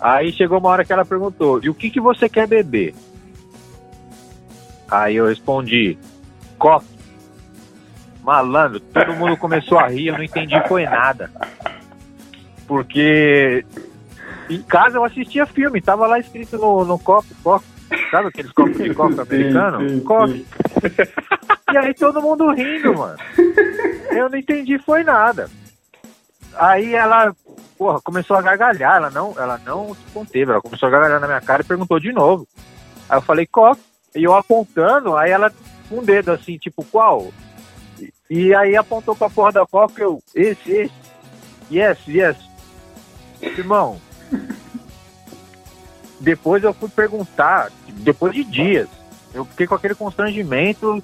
Aí chegou uma hora que ela perguntou: E o que, que você quer beber? Aí eu respondi: Coque. Malandro, todo mundo começou a rir, eu não entendi foi nada. Porque em casa eu assistia filme, tava lá escrito no, no copo, copo. Sabe aqueles copos de copo americano? Coque. E aí todo mundo rindo, mano. Eu não entendi foi nada. Aí ela, porra, começou a gargalhar, ela não, ela não se conteve, ela começou a gargalhar na minha cara e perguntou de novo. Aí eu falei, qual? E eu apontando, aí ela com um dedo assim, tipo, qual? E, e aí apontou pra porra da coca, eu, esse, esse. Yes, yes. Irmão, depois eu fui perguntar, depois de dias, eu fiquei com aquele constrangimento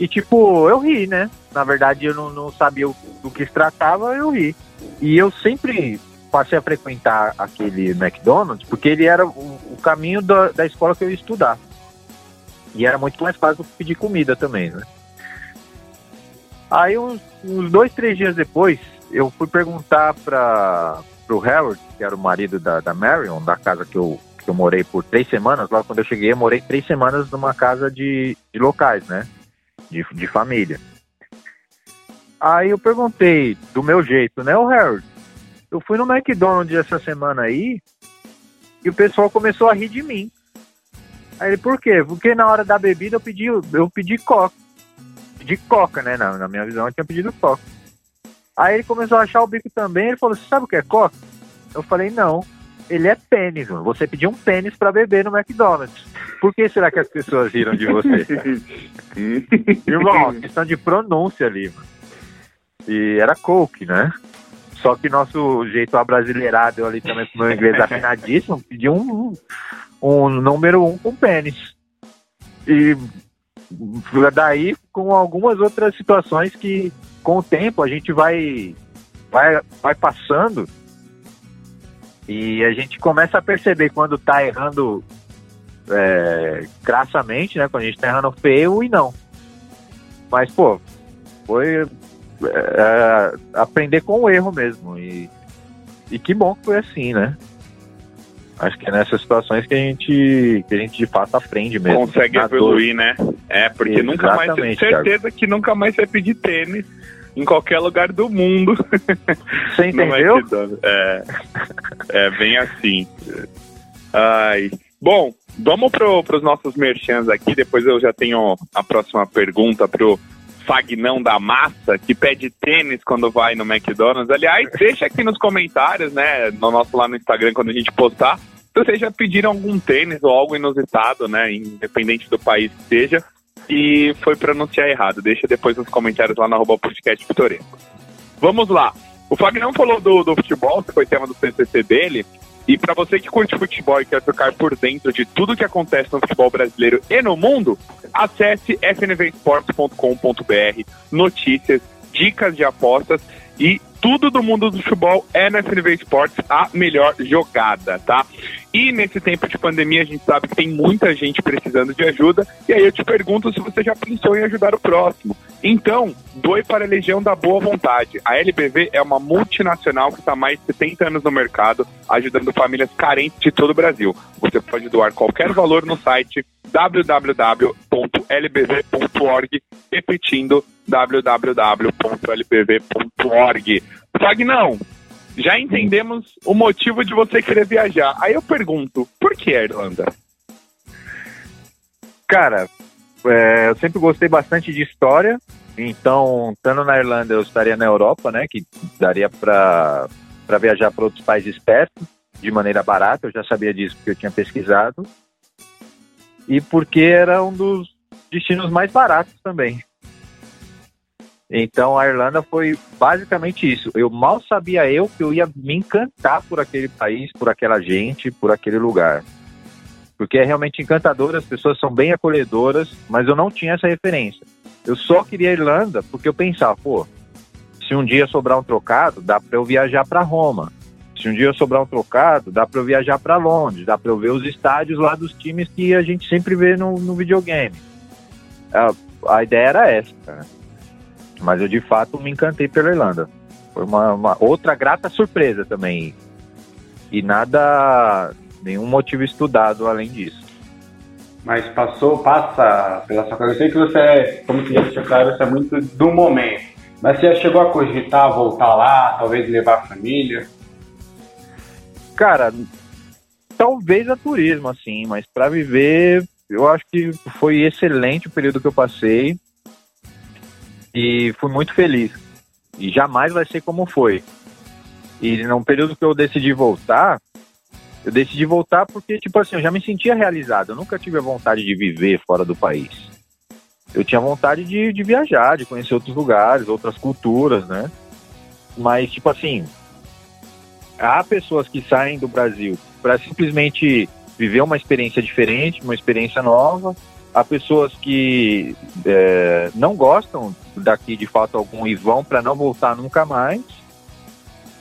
e, tipo, eu ri, né? Na verdade, eu não, não sabia o, do que se tratava, eu ri. E eu sempre passei a frequentar aquele McDonald's porque ele era o, o caminho da, da escola que eu ia estudar. E era muito mais fácil pedir comida também, né? Aí, uns, uns dois, três dias depois, eu fui perguntar para o Howard, que era o marido da, da Marion, da casa que eu, que eu morei por três semanas. Logo quando eu cheguei, eu morei três semanas numa casa de, de locais, né? De, de família. Aí eu perguntei, do meu jeito, né, o Harold? Eu fui no McDonald's essa semana aí e o pessoal começou a rir de mim. Aí ele, por quê? Porque na hora da bebida eu pedi, eu pedi coca. Pedi coca, né? Na, na minha visão eu tinha pedido coca. Aí ele começou a achar o bico também, ele falou, você sabe o que é coca? Eu falei, não. Ele é pênis, mano. Você pediu um pênis para beber no McDonald's. Por que será que as pessoas riram de você? Irmão, questão de pronúncia ali, mano. E era Coke, né? Só que nosso jeito abrasileirado ali também com o meu inglês afinadíssimo, pediu um, um número um com pênis. E daí com algumas outras situações que com o tempo a gente vai vai, vai passando e a gente começa a perceber quando tá errando é, crassamente, né? Quando a gente tá errando feio e não. Mas, pô, foi é, aprender com o erro mesmo. E, e que bom que foi assim, né? Acho que é nessas situações que a gente, que a gente de fato aprende mesmo. Consegue evoluir, dor. né? É, porque nunca mais, tenho certeza Thiago. que nunca mais vai pedir tênis em qualquer lugar do mundo. Você entendeu? É, é bem assim. Ai. Bom, vamos para os nossos merchants aqui. Depois eu já tenho a próxima pergunta pro Fagnão da Massa, que pede tênis quando vai no McDonald's. Aliás, deixa aqui nos comentários, né? No nosso lá no Instagram, quando a gente postar, se vocês já pediram algum tênis ou algo inusitado, né? Independente do país que seja, e foi pronunciar errado. Deixa depois nos comentários lá no arroba podcast Pitoresco. Vamos lá. O Fagnão falou do, do futebol, que foi tema do CCC dele. E para você que curte futebol e quer ficar por dentro de tudo que acontece no futebol brasileiro e no mundo, acesse fnvsports.com.br, notícias, dicas de apostas e tudo do mundo do futebol é na FNV Esportes a melhor jogada, tá? E nesse tempo de pandemia a gente sabe que tem muita gente precisando de ajuda, e aí eu te pergunto se você já pensou em ajudar o próximo. Então, doe para a Legião da Boa Vontade. A LBV é uma multinacional que está mais de 70 anos no mercado, ajudando famílias carentes de todo o Brasil. Você pode doar qualquer valor no site www.lbv.org, repetindo www.lbv.org. Fagnão, já entendemos o motivo de você querer viajar. Aí eu pergunto, por que a Irlanda? Cara, é, eu sempre gostei bastante de história, então, estando na Irlanda, eu estaria na Europa, né, que daria para viajar para outros países perto, de maneira barata, eu já sabia disso porque eu tinha pesquisado, e porque era um dos destinos mais baratos também. Então a Irlanda foi basicamente isso. Eu mal sabia eu que eu ia me encantar por aquele país, por aquela gente, por aquele lugar. Porque é realmente encantador, as pessoas são bem acolhedoras, mas eu não tinha essa referência. Eu só queria a Irlanda porque eu pensava, pô, se um dia sobrar um trocado, dá para eu viajar para Roma. Se um dia sobrar um trocado, dá para eu viajar para Londres, dá para eu ver os estádios lá dos times que a gente sempre vê no, no videogame. A, a ideia era essa, cara. Mas eu de fato me encantei pela Irlanda. Foi uma, uma outra grata surpresa também. E nada, nenhum motivo estudado além disso. Mas passou, passa pela sua cabeça. Eu sei que você, é, como você já deixou claro, você é muito do momento. Mas você já chegou a cogitar voltar lá, talvez levar a família? Cara, talvez a turismo, assim, mas para viver, eu acho que foi excelente o período que eu passei e fui muito feliz. E jamais vai ser como foi. E no período que eu decidi voltar, eu decidi voltar porque, tipo assim, eu já me sentia realizado. Eu nunca tive a vontade de viver fora do país. Eu tinha vontade de, de viajar, de conhecer outros lugares, outras culturas, né? Mas, tipo assim, há pessoas que saem do Brasil para simplesmente viver uma experiência diferente, uma experiência nova. Há pessoas que é, não gostam daqui de fato algum e vão para não voltar nunca mais.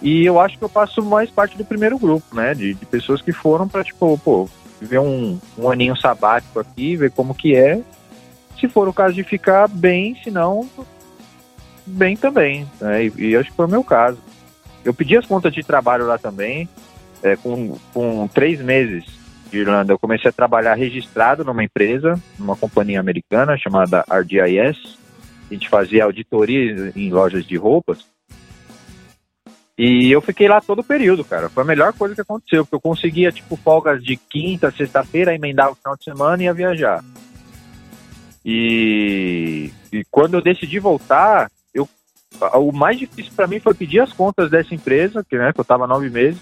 E eu acho que eu passo mais parte do primeiro grupo, né? De, de pessoas que foram para, tipo, pô, viver um, um aninho sabático aqui, ver como que é. Se for o caso de ficar bem, se não, bem também. Né? E, e acho que foi o meu caso. Eu pedi as contas de trabalho lá também. É, com, com três meses de Irlanda, eu comecei a trabalhar registrado numa empresa, numa companhia americana chamada RDIS. A gente fazia auditoria em lojas de roupas. E eu fiquei lá todo o período, cara. Foi a melhor coisa que aconteceu, porque eu conseguia, tipo, folgas de quinta, sexta-feira, emendar o final de semana e ia viajar. E, e quando eu decidi voltar, eu, o mais difícil para mim foi pedir as contas dessa empresa, que, né, que eu estava nove meses.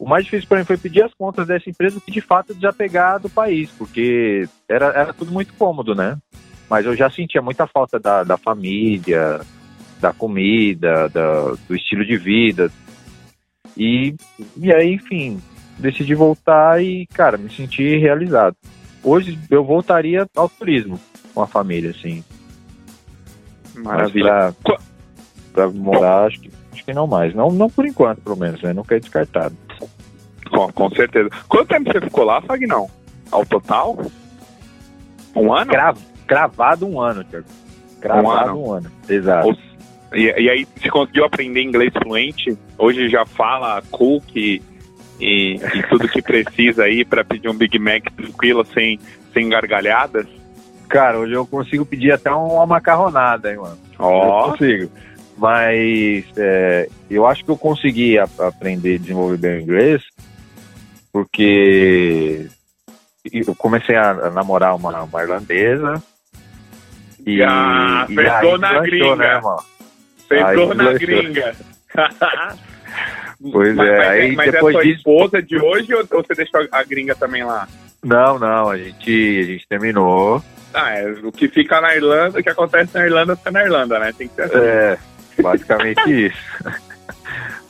O mais difícil para mim foi pedir as contas dessa empresa que de fato desapegar do país, porque era, era tudo muito cômodo, né? Mas eu já sentia muita falta da, da família, da comida, da, do estilo de vida. E, e aí, enfim, decidi voltar e, cara, me senti realizado. Hoje eu voltaria ao turismo com a família, assim. Maravilha. Pra, pra, morar, acho que, acho que não mais. Não, não por enquanto, pelo menos, né? Nunca é descartado. Com, com certeza. Quanto tempo você ficou lá, Fagnão? Ao total? Um ano? Crav, cravado um ano, Tiago. Cravado um ano. Um ano. Exato. Ou, e, e, aí, você conseguiu aprender inglês fluente? Hoje já fala cook e, e, e tudo que precisa aí para pedir um Big Mac tranquilo, sem, sem gargalhadas? Cara, hoje eu consigo pedir até uma macarronada, hein, mano. Ó. Oh. consigo. Mas é, eu acho que eu consegui a, aprender desenvolver bem o inglês porque eu comecei a namorar uma, uma irlandesa. E, ah, e na gringa. Né, irmão? Fechou na gringa. pois mas, é, mas, aí mas depois é sua disso... esposa de hoje ou você deixou a gringa também lá? Não, não, a gente, a gente terminou. Ah, é, o que fica na Irlanda, o que acontece na Irlanda, fica na Irlanda, né? Tem que ser assim. É, basicamente isso.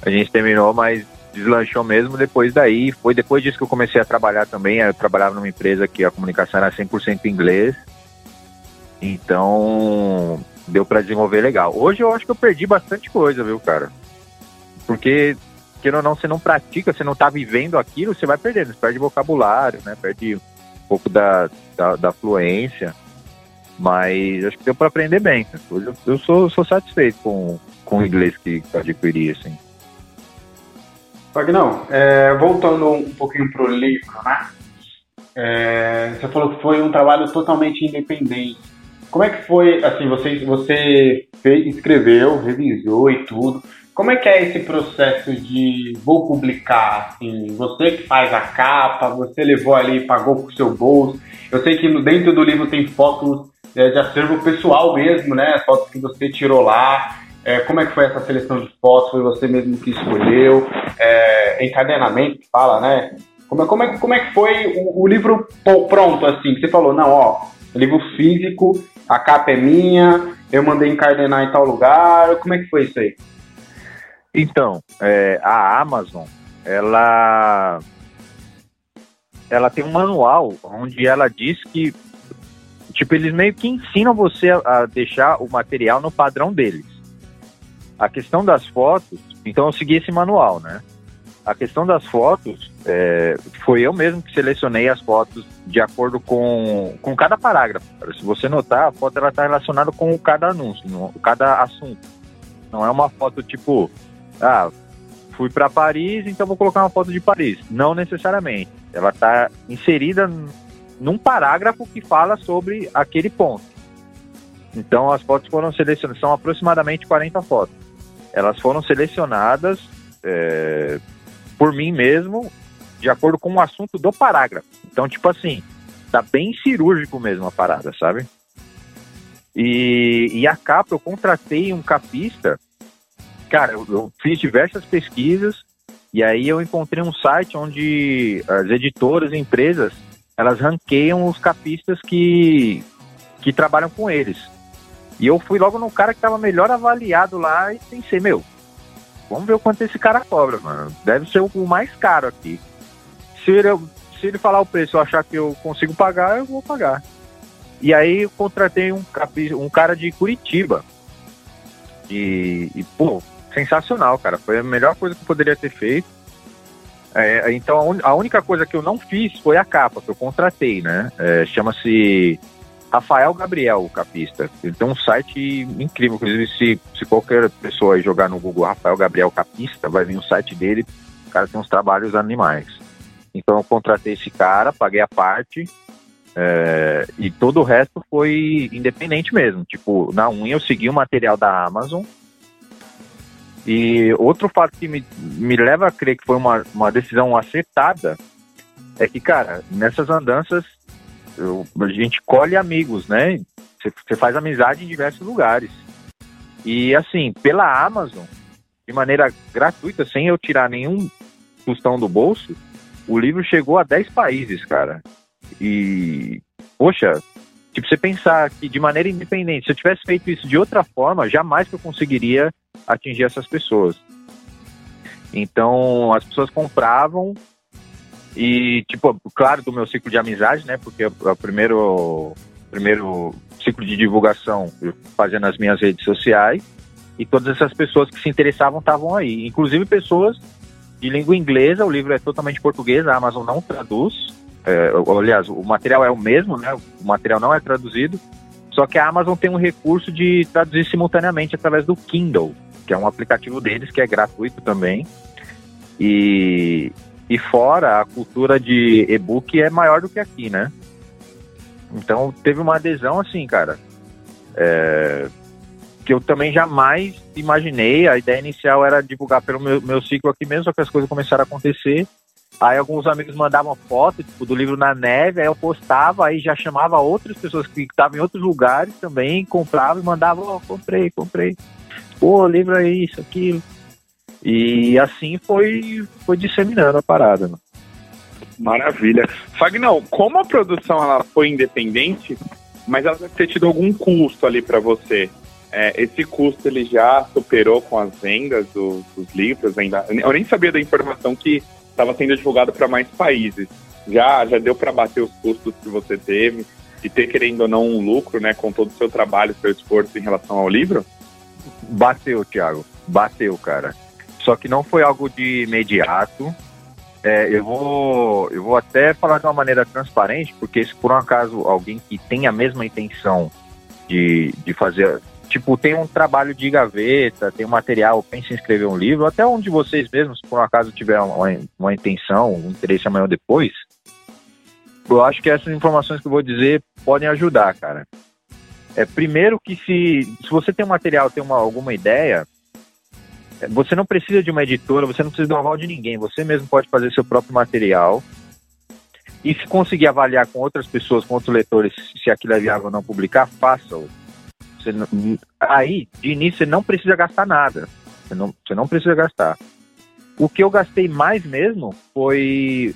A gente terminou, mas deslanchou mesmo depois daí. Foi depois disso que eu comecei a trabalhar também. Eu trabalhava numa empresa que a comunicação era 100% inglês. Então, deu para desenvolver legal. Hoje eu acho que eu perdi bastante coisa, viu, cara? Porque, querendo ou não, você não pratica, você não tá vivendo aquilo, você vai perdendo. Você perde vocabulário, né? Perde um pouco da, da, da fluência. Mas acho que deu para aprender bem. Hoje eu, eu sou, sou satisfeito com, com o inglês que adquiri, assim. Fagnão, é, voltando um pouquinho pro livro, né? É, você falou que foi um trabalho totalmente independente. Como é que foi, assim, você, você fez, escreveu, revisou e tudo. Como é que é esse processo de vou publicar, assim, você que faz a capa, você levou ali, pagou com seu bolso. Eu sei que dentro do livro tem fotos é, de acervo pessoal mesmo, né? Fotos que você tirou lá. É, como é que foi essa seleção de fotos? Foi você mesmo que escolheu? É, encadenamento fala, né? Como, é, como, é, como é que foi o, o livro pronto, assim? Que você falou, não, ó, livro físico, a capa é minha, eu mandei encardenar em tal lugar. Como é que foi isso aí? Então, é, a Amazon, ela ela tem um manual onde ela diz que tipo eles meio que ensinam você a, a deixar o material no padrão deles. A questão das fotos, então eu segui esse manual, né? A questão das fotos, é, foi eu mesmo que selecionei as fotos de acordo com, com cada parágrafo. Se você notar, a foto está relacionada com cada anúncio, no, cada assunto. Não é uma foto tipo, ah, fui para Paris, então vou colocar uma foto de Paris. Não necessariamente. Ela está inserida num parágrafo que fala sobre aquele ponto. Então as fotos foram selecionadas, são aproximadamente 40 fotos. Elas foram selecionadas é, por mim mesmo, de acordo com o assunto do parágrafo. Então, tipo assim, tá bem cirúrgico mesmo a parada, sabe? E, e a capa, eu contratei um capista. Cara, eu, eu fiz diversas pesquisas e aí eu encontrei um site onde as editoras e empresas elas ranqueiam os capistas que, que trabalham com eles. E eu fui logo no cara que estava melhor avaliado lá e pensei, meu, Vamos ver o quanto esse cara cobra, mano. Deve ser o mais caro aqui. Se ele, se ele falar o preço eu achar que eu consigo pagar, eu vou pagar. E aí eu contratei um, um cara de Curitiba. E, e, pô, sensacional, cara. Foi a melhor coisa que eu poderia ter feito. É, então a, un, a, única coisa que eu não fiz foi a capa, que eu contratei, né? É, Chama-se Rafael Gabriel, o capista. Ele tem um site incrível. Inclusive, se, se qualquer pessoa jogar no Google Rafael Gabriel Capista, vai vir o site dele. O cara tem uns trabalhos animais. Então, eu contratei esse cara, paguei a parte. É, e todo o resto foi independente mesmo. Tipo, na unha eu segui o material da Amazon. E outro fato que me, me leva a crer que foi uma, uma decisão acertada é que, cara, nessas andanças eu, a gente colhe amigos, né? Você faz amizade em diversos lugares. E assim, pela Amazon, de maneira gratuita, sem eu tirar nenhum tostão do bolso, o livro chegou a 10 países, cara. E, poxa, tipo, você pensar que de maneira independente, se eu tivesse feito isso de outra forma, jamais que eu conseguiria atingir essas pessoas. Então, as pessoas compravam e, tipo, claro, do meu ciclo de amizade, né? Porque o primeiro, primeiro ciclo de divulgação fazia nas minhas redes sociais. E todas essas pessoas que se interessavam estavam aí. Inclusive pessoas de língua inglesa, o livro é totalmente português, a Amazon não traduz. É, aliás, o material é o mesmo, né? O material não é traduzido. Só que a Amazon tem um recurso de traduzir simultaneamente através do Kindle, que é um aplicativo deles que é gratuito também. E, e fora, a cultura de e-book é maior do que aqui, né? Então teve uma adesão assim, cara. É, que eu também jamais imaginei. A ideia inicial era divulgar pelo meu, meu ciclo aqui mesmo, só que as coisas começaram a acontecer. Aí alguns amigos mandavam foto tipo, do livro na neve, aí eu postava, aí já chamava outras pessoas que estavam em outros lugares também, compravam e mandavam, oh, comprei, comprei. Pô, livro é isso, aquilo. E assim foi, foi disseminando a parada. Né? Maravilha. Fagnão, como a produção ela foi independente, mas ela deve ter tido algum custo ali para você. É, esse custo ele já superou com as vendas do, dos livros? Ainda, eu nem sabia da informação que estava sendo divulgado para mais países. Já, já deu para bater os custos que você teve e ter, querendo ou não, um lucro né, com todo o seu trabalho, seu esforço em relação ao livro? Bateu, Thiago. Bateu, cara. Só que não foi algo de imediato. É, eu, vou, eu vou até falar de uma maneira transparente, porque se por um acaso alguém que tem a mesma intenção de, de fazer, tipo, tem um trabalho de gaveta, tem um material, pensa em escrever um livro, até um de vocês mesmos, se por um acaso tiver uma, uma intenção, um interesse amanhã ou depois, eu acho que essas informações que eu vou dizer podem ajudar, cara. É, primeiro que se, se você tem um material, tem uma, alguma ideia, você não precisa de uma editora, você não precisa do aval de ninguém, você mesmo pode fazer seu próprio material. E se conseguir avaliar com outras pessoas, com outros leitores, se aquilo é viável ou não publicar, faça-o. Aí, de início, você não precisa gastar nada. Você não, você não precisa gastar. O que eu gastei mais mesmo foi,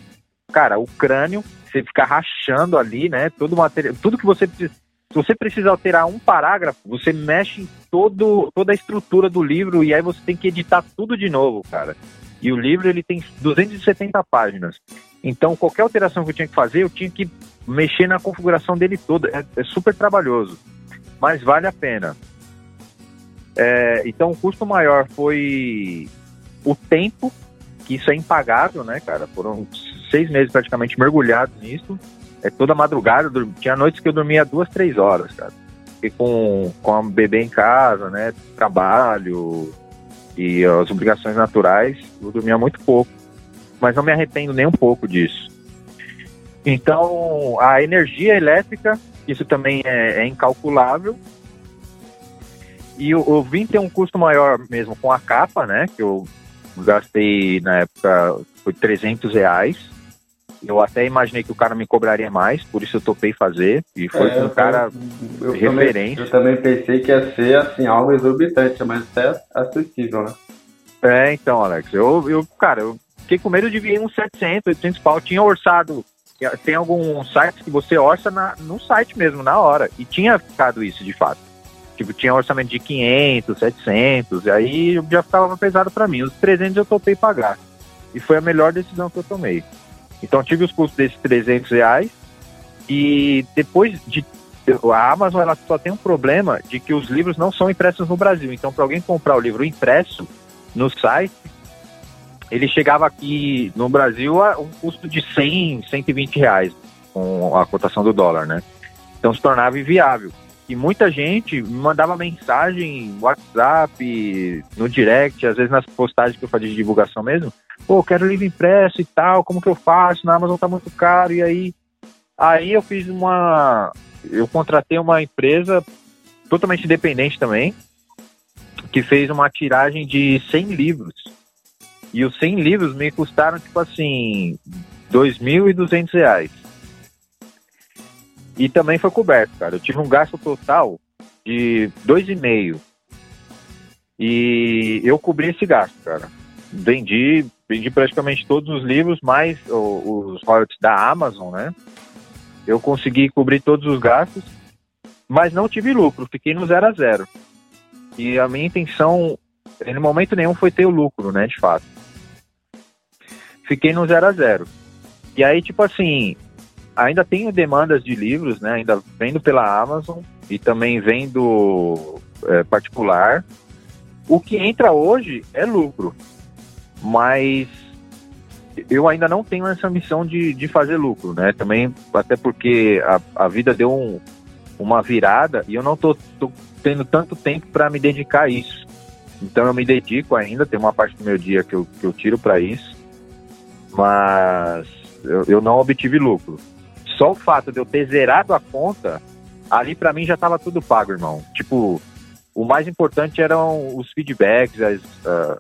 cara, o crânio, você ficar rachando ali, né? Todo material, tudo que você precisa. Se você precisa alterar um parágrafo, você mexe em todo, toda a estrutura do livro e aí você tem que editar tudo de novo, cara. E o livro ele tem 270 páginas. Então qualquer alteração que eu tinha que fazer, eu tinha que mexer na configuração dele toda. É, é super trabalhoso, mas vale a pena. É, então o custo maior foi o tempo, que isso é impagável, né, cara? Foram seis meses praticamente mergulhados nisso é, toda madrugada, tinha noites que eu dormia duas, três horas, cara. E com, com a bebê em casa, né, trabalho e as obrigações naturais, eu dormia muito pouco. Mas não me arrependo nem um pouco disso. Então, a energia elétrica, isso também é, é incalculável. E o, o Vim tem um custo maior mesmo com a capa, né? Que eu gastei na época foi 300 reais. Eu até imaginei que o cara me cobraria mais, por isso eu topei fazer. E foi é, um cara eu, eu referente. Também, eu também pensei que ia ser assim, algo exorbitante, mas até acessível, né? É, então, Alex, eu, eu cara, eu fiquei com medo de vir uns 700, 800 pau. tinha orçado. Tem alguns sites que você orça na, no site mesmo, na hora. E tinha ficado isso, de fato. Tipo, tinha orçamento de 500, 700, e aí já ficava pesado para mim. Os 300 eu topei pagar. E foi a melhor decisão que eu tomei. Então tive os custos desses 300 reais e depois de a Amazon ela só tem um problema de que os livros não são impressos no Brasil. Então para alguém comprar o livro impresso no site, ele chegava aqui no Brasil a um custo de 100, 120 reais com a cotação do dólar, né? Então se tornava inviável. E muita gente mandava mensagem WhatsApp, no direct, às vezes nas postagens que eu fazia de divulgação mesmo, pô, quero livro impresso e tal, como que eu faço? Na Amazon tá muito caro, e aí. Aí eu fiz uma. Eu contratei uma empresa totalmente independente também, que fez uma tiragem de 100 livros. E os 100 livros me custaram, tipo assim, R$ 2.200. E também foi coberto, cara. Eu tive um gasto total de 2,5. E eu cobri esse gasto, cara. Vendi vendi praticamente todos os livros, mais os royalties da Amazon, né? Eu consegui cobrir todos os gastos, mas não tive lucro, fiquei no zero a zero. E a minha intenção, em momento nenhum, foi ter o lucro, né, de fato. Fiquei no zero a zero. E aí, tipo assim, ainda tenho demandas de livros, né, ainda vendo pela Amazon e também vendo é, particular. O que entra hoje é lucro mas eu ainda não tenho essa missão de, de fazer lucro, né? Também, até porque a, a vida deu um, uma virada e eu não tô, tô tendo tanto tempo para me dedicar a isso. Então eu me dedico ainda, tem uma parte do meu dia que eu, que eu tiro para isso, mas eu, eu não obtive lucro. Só o fato de eu ter zerado a conta, ali para mim já tava tudo pago, irmão. Tipo, o mais importante eram os feedbacks, as, uh,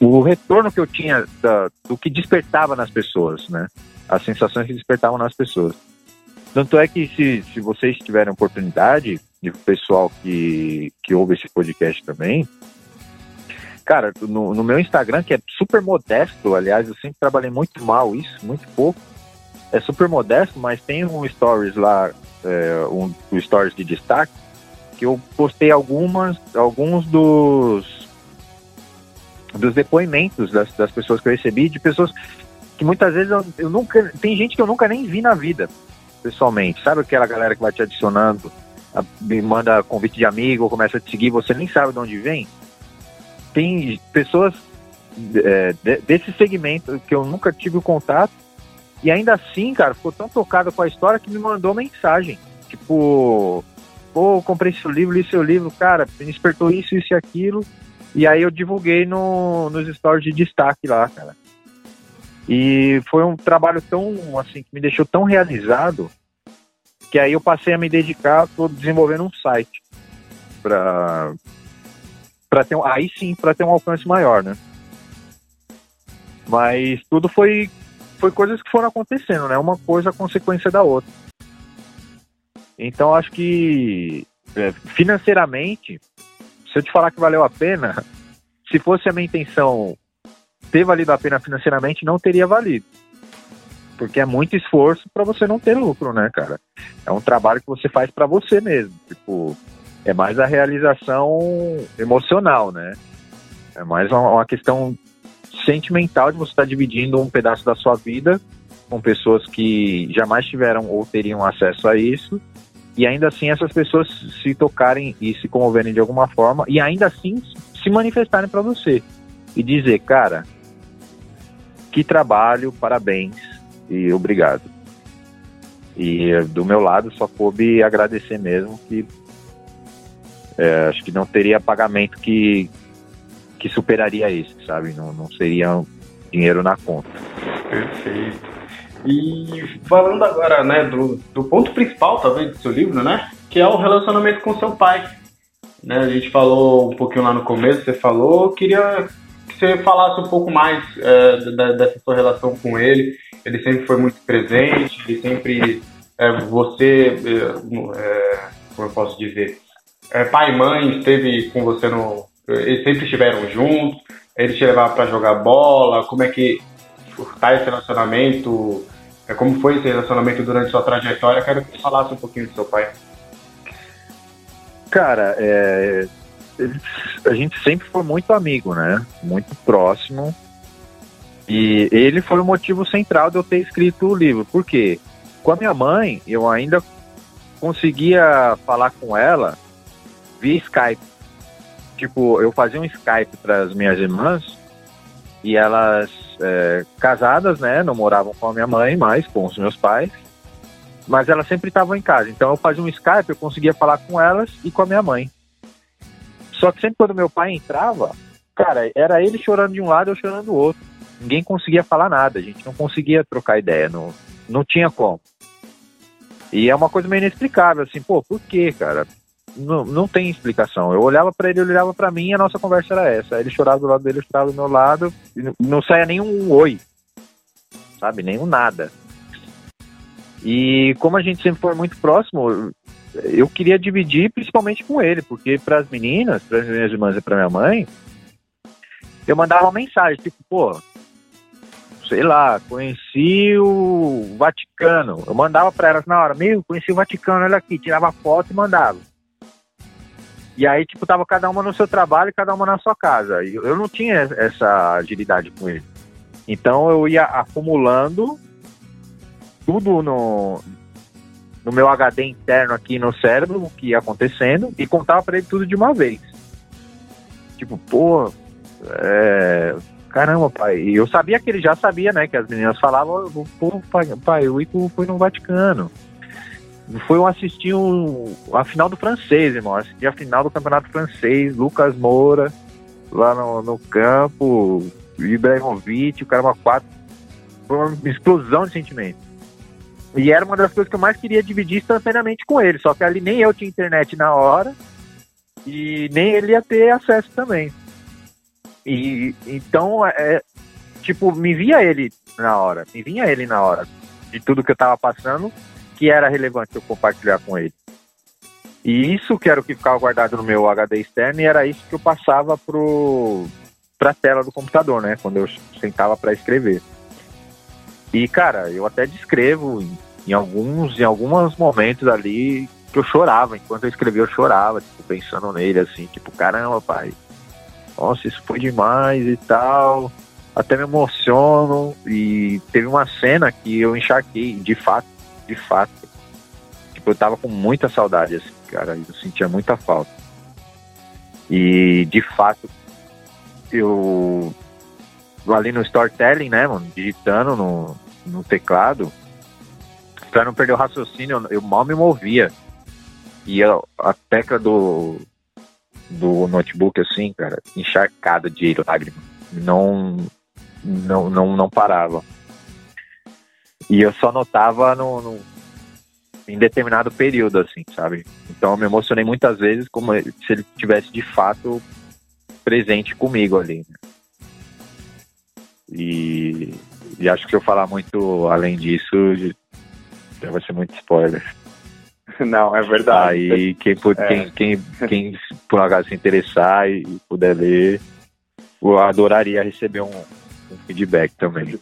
o retorno que eu tinha da, do que despertava nas pessoas, né? As sensações que despertavam nas pessoas. Tanto é que se, se vocês tiverem oportunidade, de pessoal que, que ouve esse podcast também, cara, no, no, meu Instagram, que é super modesto, aliás, eu sempre trabalhei muito mal isso, muito pouco, é super modesto, mas tem um stories lá, é, um, um stories de destaque, que eu postei algumas, alguns dos dos depoimentos das, das pessoas que eu recebi, de pessoas que muitas vezes eu, eu, nunca. Tem gente que eu nunca nem vi na vida, pessoalmente. Sabe aquela galera que vai te adicionando, a, me manda convite de amigo, começa a te seguir, você nem sabe de onde vem? Tem pessoas é, de, desse segmento que eu nunca tive o contato, e ainda assim, cara, ficou tão tocado com a história que me mandou mensagem. Tipo, pô, comprei seu livro, li seu livro, cara, me despertou isso, isso e aquilo. E aí eu divulguei no, nos stories de destaque lá, cara. E foi um trabalho tão, assim, que me deixou tão realizado que aí eu passei a me dedicar, tô desenvolvendo um site para para ter aí sim para ter um alcance maior, né? Mas tudo foi foi coisas que foram acontecendo, né? Uma coisa consequência da outra. Então acho que é, financeiramente se eu te falar que valeu a pena, se fosse a minha intenção ter valido a pena financeiramente, não teria valido. Porque é muito esforço para você não ter lucro, né, cara? É um trabalho que você faz para você mesmo. Tipo, é mais a realização emocional, né? É mais uma, uma questão sentimental de você estar tá dividindo um pedaço da sua vida com pessoas que jamais tiveram ou teriam acesso a isso e ainda assim essas pessoas se tocarem e se comoverem de alguma forma e ainda assim se manifestarem para você e dizer, cara, que trabalho, parabéns e obrigado. E do meu lado só coube agradecer mesmo que é, acho que não teria pagamento que, que superaria esse, sabe? Não, não seria dinheiro na conta. Perfeito. E falando agora, né, do, do ponto principal, talvez, do seu livro, né? Que é o relacionamento com seu pai. Né, a gente falou um pouquinho lá no começo, você falou, queria que você falasse um pouco mais é, da, dessa sua relação com ele. Ele sempre foi muito presente, ele sempre. É, você. É, é como eu posso dizer? É, pai e mãe esteve com você no. Eles sempre estiveram juntos, ele te levava para jogar bola, como é que tá esse relacionamento? É, como foi esse relacionamento durante sua trajetória? Quero que você falasse um pouquinho do seu pai. Cara, é, a gente sempre foi muito amigo, né? Muito próximo. E ele foi o motivo central de eu ter escrito o livro. Por quê? Com a minha mãe, eu ainda conseguia falar com ela via Skype. Tipo, eu fazia um Skype para as minhas irmãs e elas é, casadas, né? Não moravam com a minha mãe, mas com os meus pais. Mas elas sempre estavam em casa. Então eu fazia um Skype, eu conseguia falar com elas e com a minha mãe. Só que sempre quando meu pai entrava, cara, era ele chorando de um lado, eu chorando do outro. Ninguém conseguia falar nada, a gente não conseguia trocar ideia, não, não tinha como. E é uma coisa meio inexplicável, assim, pô, por quê, cara? Não, não tem explicação. Eu olhava para ele, ele olhava para mim e a nossa conversa era essa. Ele chorava do lado dele, eu chorava do meu lado, não, não saia nenhum oi, sabe? Nenhum nada. E como a gente sempre foi muito próximo, eu queria dividir principalmente com ele, porque para as meninas, para as minhas irmãs e para minha mãe, eu mandava uma mensagem, tipo, pô, sei lá, conheci o Vaticano. Eu mandava para elas na hora, meu, conheci o Vaticano, olha aqui, tirava foto e mandava. E aí, tipo, tava cada uma no seu trabalho cada uma na sua casa. E eu não tinha essa agilidade com ele. Então eu ia acumulando tudo no, no meu HD interno aqui no cérebro, o que ia acontecendo, e contava para ele tudo de uma vez. Tipo, pô, é, caramba, pai. E eu sabia que ele já sabia, né? Que as meninas falavam, pô, pai, pai o Ico foi no Vaticano foi um assistir um, a final do francês, irmão. Assisti a final do campeonato francês, Lucas Moura, lá no, no campo, Ibrahimovic, o cara uma quatro. Foi uma explosão de sentimentos. E era uma das coisas que eu mais queria dividir instantaneamente com ele. Só que ali nem eu tinha internet na hora e nem ele ia ter acesso também. E então, é, tipo, me via ele na hora, me vinha ele na hora de tudo que eu tava passando que era relevante eu compartilhar com ele. E isso que era o que ficava guardado no meu HD externo e era isso que eu passava para a tela do computador, né? Quando eu sentava para escrever. E, cara, eu até descrevo em, em, alguns, em alguns momentos ali que eu chorava. Enquanto eu escrevia, eu chorava, tipo, pensando nele, assim, tipo, caramba, pai. Nossa, isso foi demais e tal. Até me emociono. E teve uma cena que eu encharquei, de fato, de fato. Tipo, eu tava com muita saudade, assim, cara. Eu sentia muita falta. E, de fato, eu. Ali no storytelling, né, mano? Digitando no, no teclado. Pra não perder o raciocínio, eu mal me movia. E a, a tecla do, do notebook, assim, cara, encharcada de lágrimas. Não, não, não, não parava. E eu só notava no, no, em determinado período, assim, sabe? Então eu me emocionei muitas vezes como se ele tivesse de fato presente comigo ali. Né? E, e acho que se eu falar muito além disso, já vai ser muito spoiler. Não, é verdade. Aí quem, é. quem, quem, quem por acaso se interessar e puder ler, eu adoraria receber um, um feedback também.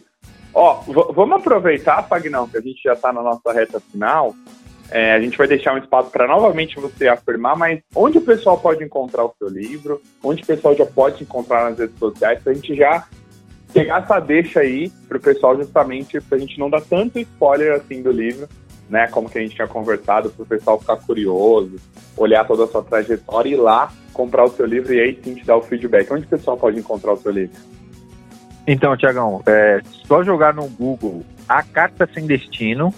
Ó, vamos aproveitar, Fagnão, que a gente já está na nossa reta final. É, a gente vai deixar um espaço para novamente você afirmar, mas onde o pessoal pode encontrar o seu livro? Onde o pessoal já pode encontrar nas redes sociais? Para a gente já pegar essa deixa aí para o pessoal, justamente para a gente não dar tanto spoiler assim do livro, né? Como que a gente tinha conversado, para o pessoal ficar curioso, olhar toda a sua trajetória e ir lá comprar o seu livro e aí sim te dar o feedback. Onde o pessoal pode encontrar o seu livro? Então, Tiagão, é só jogar no Google A Carta Sem Destino.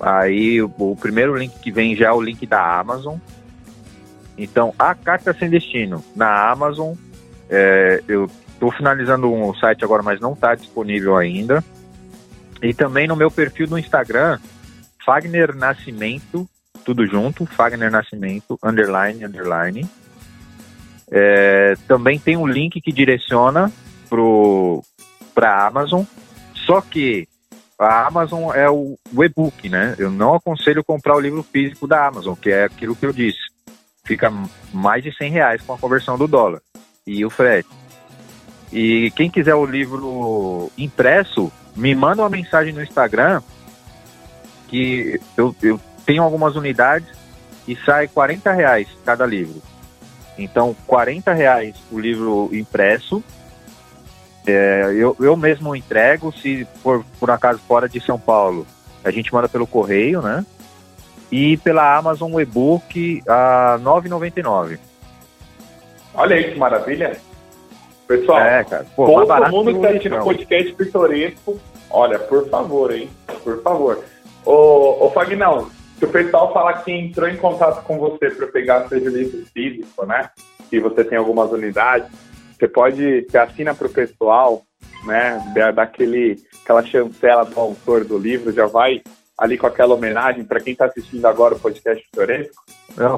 Aí o, o, primeiro link que vem já é o link da Amazon. Então, A Carta Sem Destino na Amazon. É, eu estou finalizando um site agora, mas não está disponível ainda. E também no meu perfil do Instagram, Fagner Nascimento, tudo junto, Fagner Nascimento, underline, underline. É, também tem um link que direciona para a Amazon, só que a Amazon é o, o e-book, né? Eu não aconselho comprar o livro físico da Amazon, que é aquilo que eu disse. Fica mais de 100 reais com a conversão do dólar e o frete. E quem quiser o livro impresso, me manda uma mensagem no Instagram que eu, eu tenho algumas unidades e sai 40 reais cada livro. Então, 40 reais o livro impresso é, eu, eu mesmo entrego, se for por acaso fora de São Paulo, a gente manda pelo correio, né? E pela Amazon e-book a R$ 9,99. Olha aí que maravilha. Pessoal, é, cara. Pô, todo mundo que está assistindo o podcast pitoresco, olha, por favor, hein? Por favor. Ô, ô Fagnão, se o pessoal falar que entrou em contato com você para pegar seu livro físico, né? Que você tem algumas unidades, você pode, você assina para o pessoal, né? Daquele, aquela chancela do autor do livro, já vai ali com aquela homenagem para quem está assistindo agora o podcast Pitoresco?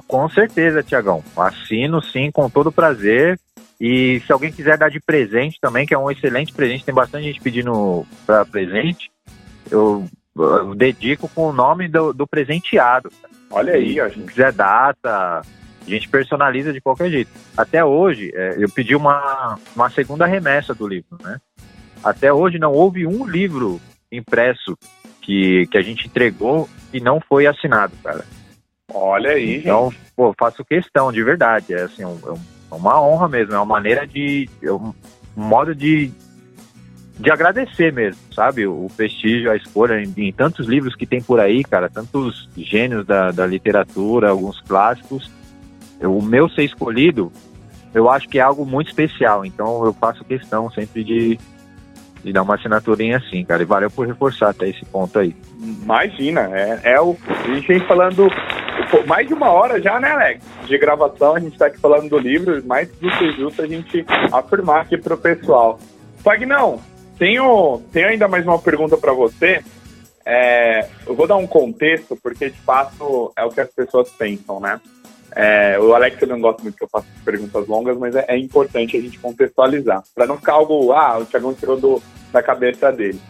Com certeza, Tiagão. Assino sim, com todo prazer. E se alguém quiser dar de presente também, que é um excelente presente, tem bastante gente pedindo para presente, eu, eu, dedico com o nome do, do presenteado. Olha aí, ó, gente. Se quiser data, a gente personaliza de qualquer jeito. Até hoje, é, eu pedi uma, uma segunda remessa do livro, né? Até hoje não houve um livro impresso que, que a gente entregou e não foi assinado, cara. Olha aí, Então, gente. pô, faço questão, de verdade. É assim, um, é uma honra mesmo, é uma maneira de. É um modo de, de agradecer mesmo, sabe? O prestígio, a escolha em, em, tantos livros que tem por aí, cara, tantos gênios da, da literatura, alguns clássicos o meu ser escolhido, eu acho que é algo muito especial. Então eu faço questão sempre de, de dar uma assinaturinha assim, cara. E valeu por reforçar até esse ponto aí. Imagina, é, é o. A gente vem falando mais de uma hora já, né, Alex? De gravação, a gente está aqui falando do livro, mais do que justo a gente afirmar aqui pro pessoal. Fagnão, tenho, tenho ainda mais uma pergunta para você. É, eu vou dar um contexto, porque de fato é o que as pessoas pensam, né? É, o Alex não gosta muito que eu faça perguntas longas, mas é, é importante a gente contextualizar, para não ficar algo, ah, o Thiagão tirou do, da cabeça dele.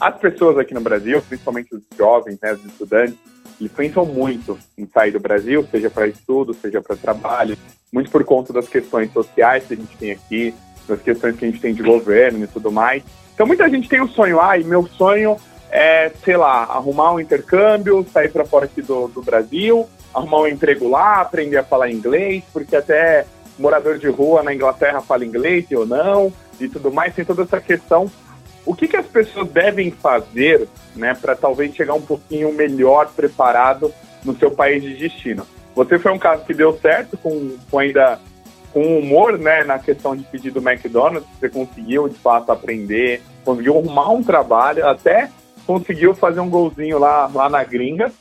As pessoas aqui no Brasil, principalmente os jovens, né, os estudantes, eles pensam muito em sair do Brasil, seja para estudo, seja para trabalho, muito por conta das questões sociais que a gente tem aqui, das questões que a gente tem de governo e tudo mais. Então muita gente tem o sonho, ah, e meu sonho é, sei lá, arrumar um intercâmbio, sair para fora aqui do, do Brasil, arrumar um emprego lá, aprender a falar inglês, porque até morador de rua na Inglaterra fala inglês ou não, e tudo mais, tem toda essa questão. O que, que as pessoas devem fazer né, para talvez chegar um pouquinho melhor preparado no seu país de destino? Você foi um caso que deu certo, com, com ainda com humor né, na questão de pedir do McDonald's, você conseguiu de fato aprender, conseguiu arrumar um trabalho, até conseguiu fazer um golzinho lá, lá na gringa.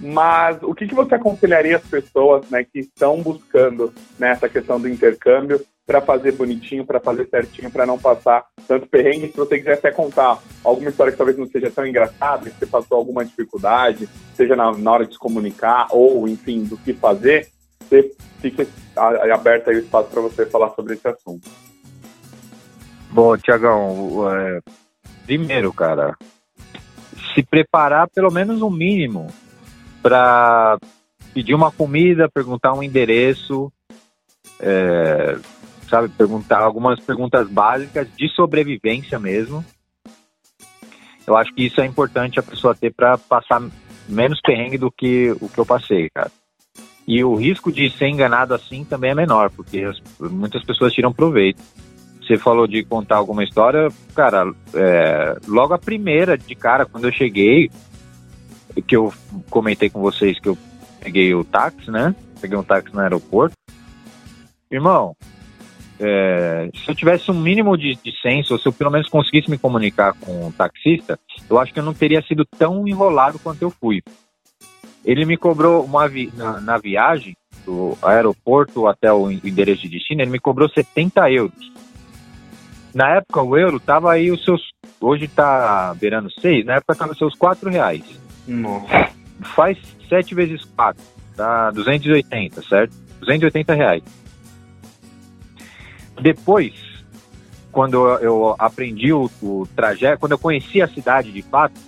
Mas o que, que você aconselharia as pessoas né, que estão buscando nessa né, questão do intercâmbio para fazer bonitinho, para fazer certinho, para não passar tanto perrengue? Se você quiser até contar alguma história que talvez não seja tão engraçada, que você passou alguma dificuldade, seja na, na hora de se comunicar ou, enfim, do que fazer, você fique aberto aí o espaço para você falar sobre esse assunto. Bom, Tiagão, é, primeiro, cara, se preparar pelo menos um mínimo para pedir uma comida, perguntar um endereço, é, sabe, perguntar algumas perguntas básicas de sobrevivência mesmo. Eu acho que isso é importante a pessoa ter para passar menos perrengue do que o que eu passei, cara. E o risco de ser enganado assim também é menor, porque as, muitas pessoas tiram proveito. Você falou de contar alguma história, cara, é, logo a primeira de cara, quando eu cheguei, que eu comentei com vocês que eu peguei o táxi, né? Peguei um táxi no aeroporto. Irmão, é, se eu tivesse um mínimo de, de senso, ou se eu pelo menos conseguisse me comunicar com o taxista, eu acho que eu não teria sido tão enrolado quanto eu fui. Ele me cobrou uma vi na, na, viagem do aeroporto até o endereço de destino, ele me cobrou 70 euros. Na época o euro tava aí os seus. Hoje tá beirando 6, na época tava seus 4 reais. Nossa. Faz 7 vezes 4, tá 280, certo? 280 reais. Depois, quando eu aprendi o, o trajeto, quando eu conheci a cidade de fato,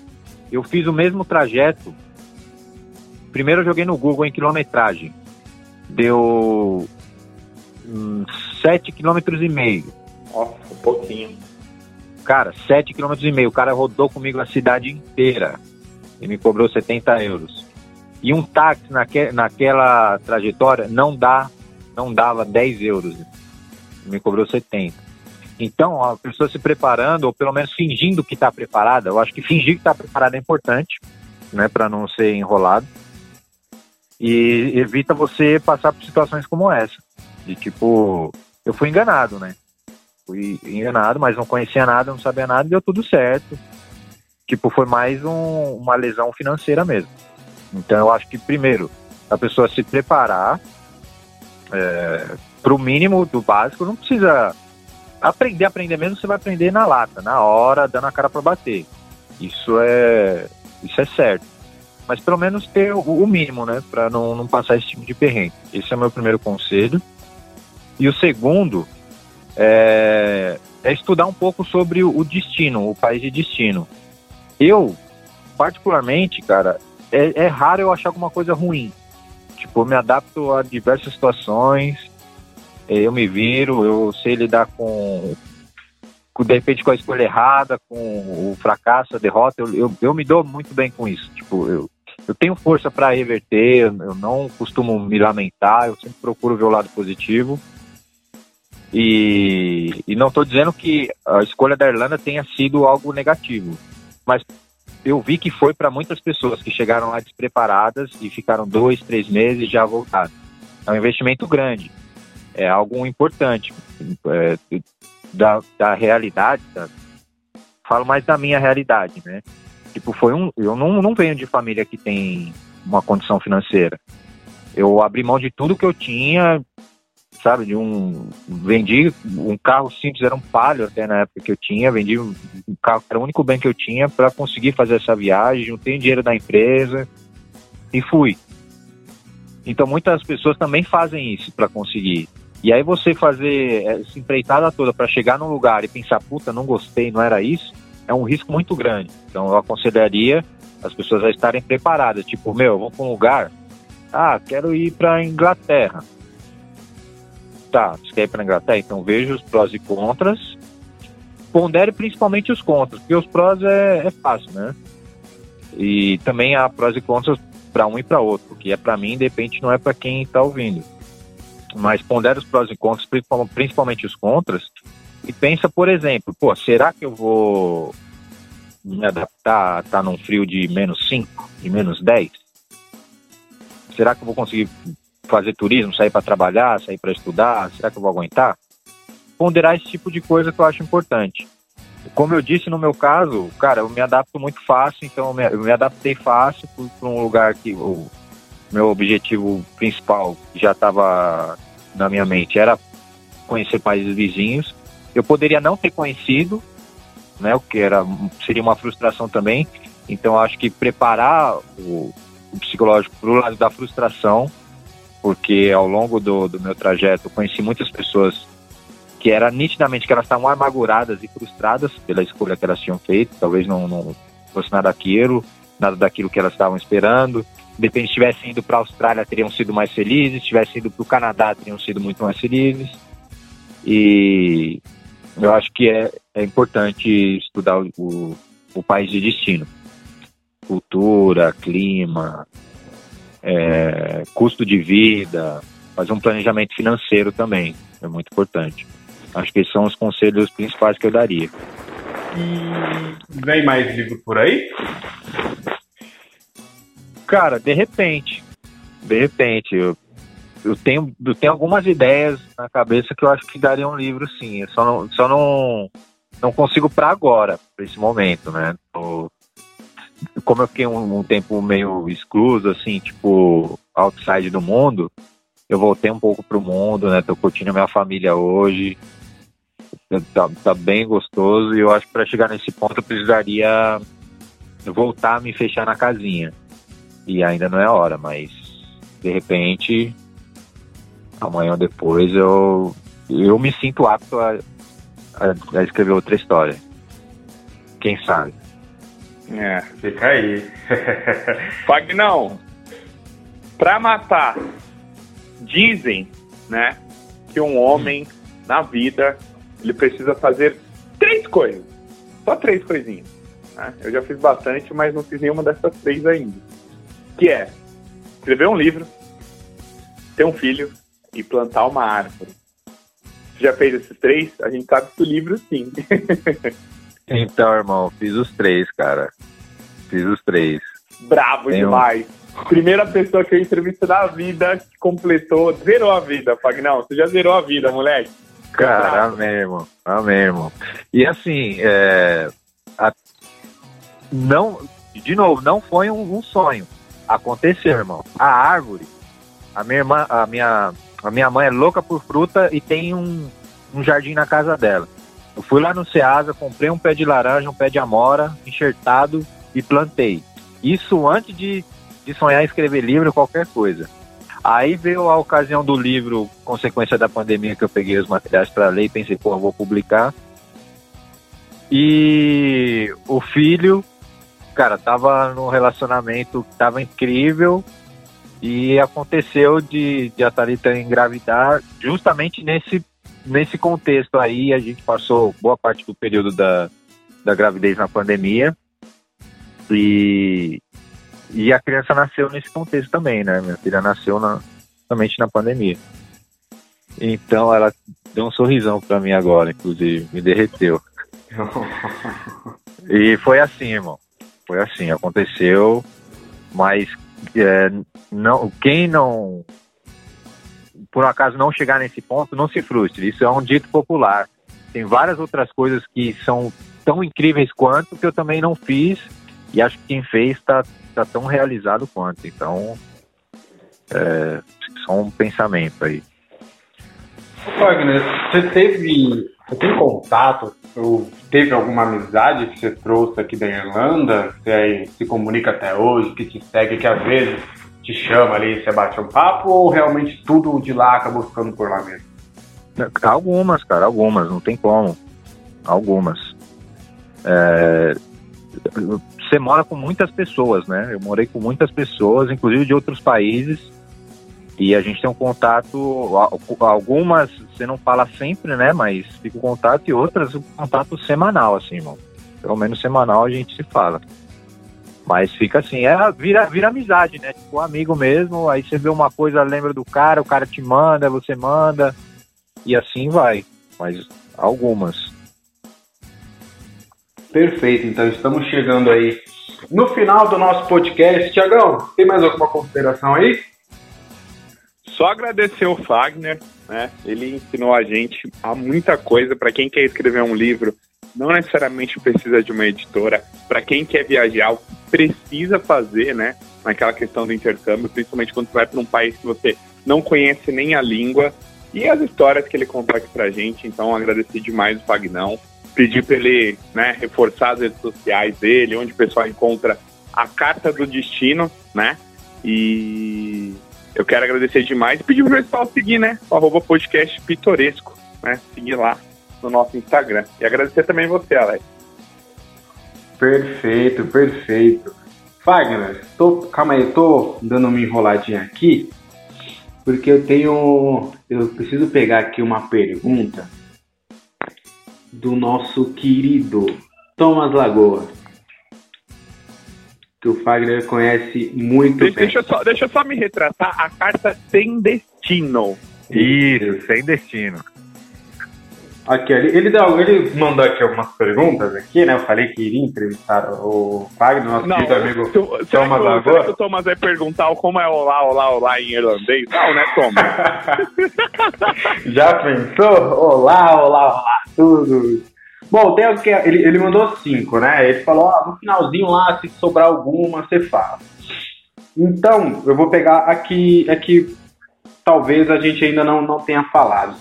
eu fiz o mesmo trajeto Primeiro eu joguei no Google em quilometragem. Deu hum, 7 km e meio. Nossa, um pouquinho. Cara, 7 km e meio. O cara rodou comigo a cidade inteira e me cobrou 70 euros. E um táxi naque, naquela trajetória não dá, não dava 10 euros. Me cobrou 70. Então, a pessoa se preparando, ou pelo menos fingindo que está preparada, eu acho que fingir que está preparada é importante, né, para não ser enrolado e evita você passar por situações como essa. De tipo, eu fui enganado, né? Fui enganado, mas não conhecia nada, não sabia nada, deu tudo certo. Tipo, foi mais um, uma lesão financeira mesmo. Então eu acho que primeiro a pessoa se preparar é, para o mínimo do básico, não precisa aprender, aprender mesmo, você vai aprender na lata, na hora, dando a cara para bater. Isso é, isso é certo mas pelo menos ter o, o mínimo, né, para não, não passar esse tipo de perrengue. Esse é o meu primeiro conselho. E o segundo é, é estudar um pouco sobre o, o destino, o país de destino. Eu, particularmente, cara, é, é raro eu achar alguma coisa ruim. Tipo, eu me adapto a diversas situações, eu me viro, eu sei lidar com, com, de repente com a escolha errada, com o fracasso, a derrota, eu, eu, eu, me dou muito bem com isso. Tipo, eu, eu tenho força para reverter, eu não costumo me lamentar, eu sempre procuro ver o lado positivo. E, e não estou dizendo que a escolha da Irlanda tenha sido algo negativo, mas eu vi que foi para muitas pessoas que chegaram lá despreparadas e ficaram dois, três meses já voltaram. É um investimento grande, é algo importante é, da, da realidade. Tá? Falo mais da minha realidade, né? Tipo, foi um. Eu não, não venho de família que tem uma condição financeira. Eu abri mão de tudo que eu tinha, sabe? De um. Vendi um carro simples, era um palio até na época que eu tinha. Vendi um carro, era o único bem que eu tinha para conseguir fazer essa viagem. Juntei dinheiro da empresa e fui. Então muitas pessoas também fazem isso para conseguir. E aí você fazer essa empreitada toda para chegar num lugar e pensar, puta, não gostei, não era isso é um risco muito grande. Então eu aconselharia as pessoas a estarem preparadas. Tipo, meu, vou para um lugar, ah, quero ir para Inglaterra. Tá, você quer ir para Inglaterra? Então veja os prós e contras. Pondere principalmente os contras, porque os prós é, é fácil, né? E também há prós e contras para um e para outro, porque é para mim, de repente não é para quem está ouvindo. Mas pondere os prós e contras, principalmente os contras, e pensa, por exemplo, pô, será que eu vou me adaptar a estar tá num frio de menos 5, de menos 10? Será que eu vou conseguir fazer turismo, sair para trabalhar, sair para estudar? Será que eu vou aguentar? Ponderar esse tipo de coisa que eu acho importante. Como eu disse no meu caso, cara, eu me adapto muito fácil, então eu me, eu me adaptei fácil para um lugar que o meu objetivo principal já estava na minha mente era conhecer países vizinhos eu poderia não ter conhecido, né, o que era, seria uma frustração também. Então, acho que preparar o, o psicológico para o lado da frustração, porque ao longo do, do meu trajeto conheci muitas pessoas que era nitidamente que elas estavam amarguradas e frustradas pela escolha que elas tinham feito, talvez não, não fosse nada daquilo, nada daquilo que elas estavam esperando. De repente, tivessem ido para a Austrália, teriam sido mais felizes, tivessem ido para o Canadá, teriam sido muito mais felizes. E eu acho que é, é importante estudar o, o país de destino. Cultura, clima, é, custo de vida, fazer um planejamento financeiro também, é muito importante. Acho que esses são os conselhos principais que eu daria. E vem mais livro por aí? Cara, de repente. De repente. Eu, eu, tenho, eu tenho algumas ideias na cabeça que eu acho que daria um livro sim. Eu só não, só não, não consigo para agora, para esse momento, né? Tô, como eu fiquei um, um, tempo meio excluso, assim, tipo, outside do mundo, eu voltei um pouco pro mundo, né? Tô curtindo minha família hoje. Tá, tá bem gostoso e eu acho que para chegar nesse ponto eu precisaria voltar a me fechar na casinha. E ainda não é hora, mas de repente, amanhã ou depois eu, eu me sinto apto a, a, a escrever outra história. Quem sabe? É, fica aí. Fagnão, pra matar, dizem, né, que um homem na vida ele precisa fazer três coisas. Só três coisinhas. Né? Eu já fiz bastante, mas não fiz nenhuma dessas três ainda. Que é escrever um livro, ter um filho e plantar uma árvore. Já fez esses três? A gente sabe que o livro sim. então, irmão, fiz os três, cara. Fiz os três. Bravo Tem demais. Um... Primeira pessoa que eu entrevisto na vida que completou, zerou a vida, Fagnão. Você já zerou a vida, moleque. Cara, amém, irmão. Amém, irmão. E assim, é, a, não, de novo, não foi um, um, sonho. Aconteceu, irmão. A árvore, a minha irmã, a minha, a minha mãe é louca por fruta e tem um, um jardim na casa dela. Eu fui lá no Ceasa, comprei um pé de laranja, um pé de amora, enxertado e plantei. Isso antes de, de sonhar escrever livro qualquer coisa. Aí veio a ocasião do livro, consequência da pandemia, que eu peguei os materiais para ler e pensei, pô, vou publicar. E o filho, cara, tava num relacionamento que tava incrível e aconteceu de, de a Thalita engravidar justamente nesse, nesse contexto aí. A gente passou boa parte do período da, da gravidez na pandemia e e a criança nasceu nesse contexto também, né? Minha filha nasceu na, somente na pandemia. Então ela deu um sorrisão para mim agora, inclusive, me derreteu. e foi assim, irmão. Foi assim, aconteceu, mas é, não, quem não por acaso não chegar nesse ponto, não se frustre. Isso é um dito popular. Tem várias outras coisas que são tão incríveis quanto que eu também não fiz e acho que quem fez está tá tão realizado quanto. Então, é, só um pensamento aí. Wagner, você teve. Você tem contato ou teve alguma amizade que você trouxe aqui da Irlanda? Você aí se comunica até hoje, que te segue, que às vezes te chama ali você bate um papo, ou realmente tudo de lá acabou ficando por lá mesmo? Algumas, cara, algumas, não tem como. Algumas. É, você mora com muitas pessoas, né? Eu morei com muitas pessoas, inclusive de outros países, e a gente tem um contato, algumas você não fala sempre, né? Mas fica o contato e outras um contato semanal, assim, irmão. Pelo menos semanal a gente se fala. Mas fica assim, é, vira, vira amizade, né? Tipo, amigo mesmo, aí você vê uma coisa, lembra do cara, o cara te manda, você manda, e assim vai. Mas algumas. Perfeito, então estamos chegando aí no final do nosso podcast. Tiagão, tem mais alguma consideração aí? Só agradecer o Fagner, né? Ele ensinou a gente a muita coisa para quem quer escrever um livro. Não necessariamente precisa de uma editora. Para quem quer viajar, precisa fazer, né? Naquela questão do intercâmbio, principalmente quando você vai para um país que você não conhece nem a língua e as histórias que ele conta aqui pra gente. Então, agradecer demais o Fagnão pedir para ele né, reforçar as redes sociais dele, onde o pessoal encontra a carta do destino, né? E eu quero agradecer demais e pedir para o pessoal seguir, né? O arroba podcast pitoresco, né? Seguir lá no nosso Instagram. E agradecer também você, Alex. Perfeito, perfeito. Fagner, tô, calma aí, tô dando uma enroladinha aqui, porque eu tenho. Eu preciso pegar aqui uma pergunta do nosso querido Thomas Lagoa. que o Fagner conhece muito deixa, bem. Deixa eu, só, deixa eu só me retratar. A carta sem destino. Isso, sem destino. Aqui, ele, ele, deu, ele mandou aqui algumas perguntas aqui, né? Eu falei que iria entrevistar o Fagner, nosso não, querido amigo tu, Thomas que, Lagoa. Será que o Thomas vai perguntar como é olá, olá, olá em irlandês? Não, né, Thomas? Já pensou? Olá, olá, olá, tudo. Bom, tem que ele, ele mandou cinco, né? Ele falou, ó, no finalzinho lá, se sobrar alguma, você fala. Então, eu vou pegar aqui, aqui talvez a gente ainda não, não tenha falado.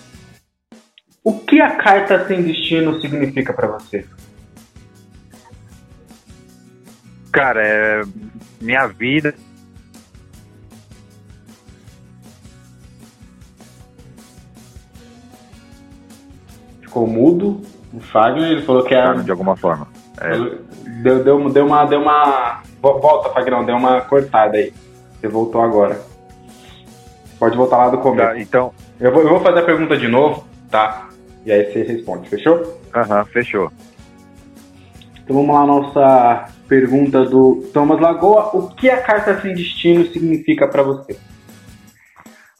O que a carta sem destino significa para você? Cara, é minha vida. Ficou mudo. O Fagner, ele falou que é. De alguma forma. É. Deu, deu, deu uma. Deu uma. Volta, Fagnão, deu uma cortada aí. Você voltou agora. Pode voltar lá do começo. Tá, então. Eu vou, eu vou fazer a pergunta de novo, tá? E aí você responde, fechou? Aham, uhum, fechou. Então vamos lá, nossa pergunta do Thomas Lagoa. O que a carta sem destino significa para você?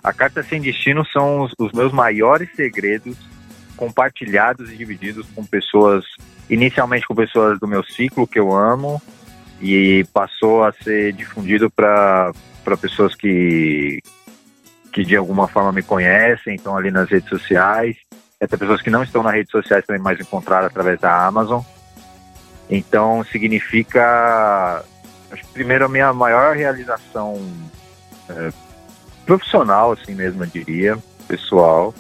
A carta sem destino são os, os, meus maiores segredos compartilhados e divididos com pessoas, inicialmente com pessoas do meu ciclo que eu amo, e passou a ser difundido para pessoas que, que de alguma forma me conhecem, estão ali nas redes sociais até pessoas que não estão nas redes sociais também mais encontrar através da Amazon. Então significa, acho que primeiro a minha maior realização é, profissional, assim mesmo, eu diria, pessoal,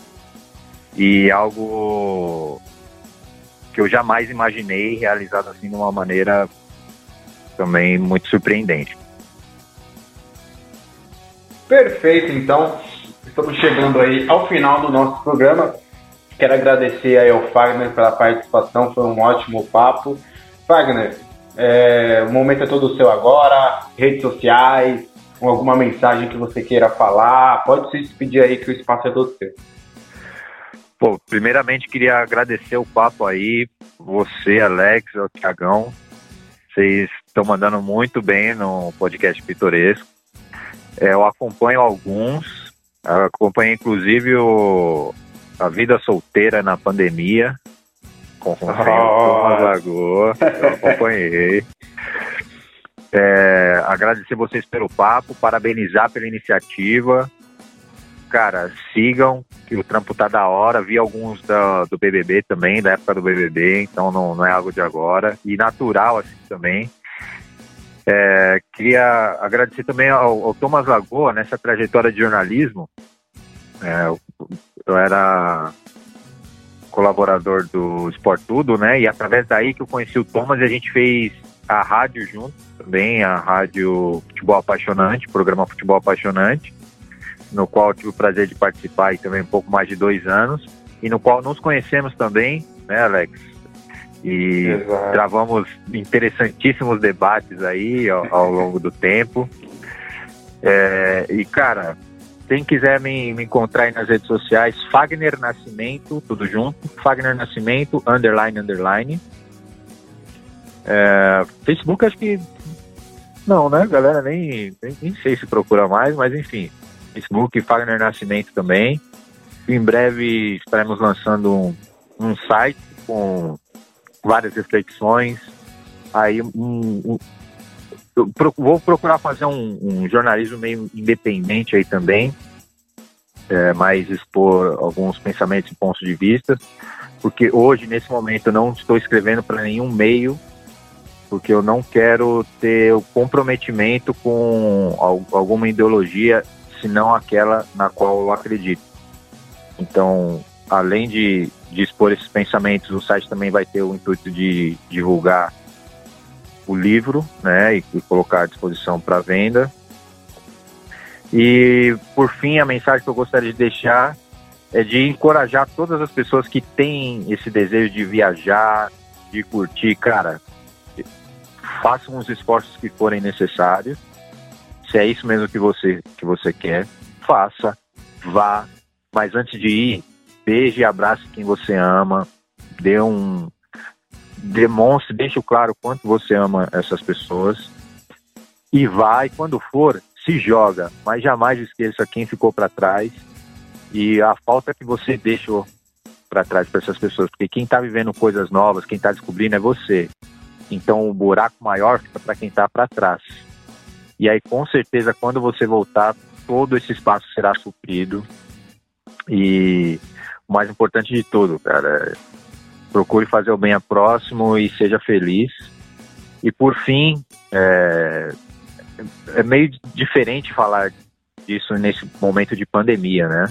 e algo que eu jamais imaginei realizado assim de uma maneira também muito surpreendente. Perfeito, então estamos chegando aí ao final do nosso programa. Quero agradecer aí ao Fagner pela participação, foi um ótimo papo. Fagner, é, o momento é todo seu agora, redes sociais, alguma mensagem que você queira falar, pode se despedir aí que o espaço é todo seu. Pô, primeiramente queria agradecer o papo aí, você, Alex, o Tiagão, vocês estão mandando muito bem no podcast Pitoresco. É, eu acompanho alguns, acompanho inclusive o, a vida solteira na pandemia, com o Thomas Lagoa, eu acompanhei. É, agradecer vocês pelo papo, parabenizar pela iniciativa. Cara, sigam, que o trampo tá da hora. Vi alguns da, do BBB também, da época do BBB, então não, não é algo de agora. E natural, assim, também. É, queria agradecer também ao, ao, Thomas Lagoa nessa trajetória de jornalismo. É, eu era colaborador do Sport Tudo, né? E através daí que eu conheci o Thomas e a gente fez a rádio junto também, a rádio Futebol Apaixonante, programa Futebol Apaixonante, no qual tive o prazer de participar e também um pouco mais de dois anos, e no qual nos conhecemos também, né, Alex? E Exato. travamos interessantíssimos debates aí ao, ao longo do tempo. É, e, cara, quem quiser me, me encontrar aí nas redes sociais, Fagner Nascimento, tudo junto, Fagner Nascimento, underline, underline. É, Facebook acho que não, né, galera? Nem, nem, nem, sei se procura mais, mas enfim. Facebook, Fagner Nascimento também. Em breve estaremos lançando um, um site com várias reflexões. Aí um, um, vou procurar fazer um, um, jornalismo meio independente aí também, é, mais expor alguns pensamentos e pontos de vista, porque hoje, nesse momento, eu não estou escrevendo para nenhum meio, porque eu não quero ter o comprometimento com alguma ideologia, senão aquela na qual eu acredito. Então, além de, de expor esses pensamentos, o site também vai ter o intuito de divulgar o livro, né, e, e colocar à disposição para venda. E por fim, a mensagem que eu gostaria de deixar é de encorajar todas as pessoas que têm esse desejo de viajar, de curtir, cara, façam os esforços que forem necessários. Se é isso mesmo que você que você quer, faça, vá, mas antes de ir, beije e abrace quem você ama, dê um, demonstre, deixe claro quanto você ama essas pessoas e vai, quando for, se joga, mas jamais esqueça quem ficou para trás e a falta que você deixou para trás para essas pessoas, porque quem está vivendo coisas novas, quem está descobrindo é você. Então o buraco maior fica para quem está para trás. E aí com certeza quando você voltar, todo esse espaço será suprido. E o mais importante de tudo, cara, é procure fazer o bem a próximo e seja feliz. E por fim, é, é meio diferente falar disso nesse momento de pandemia, né?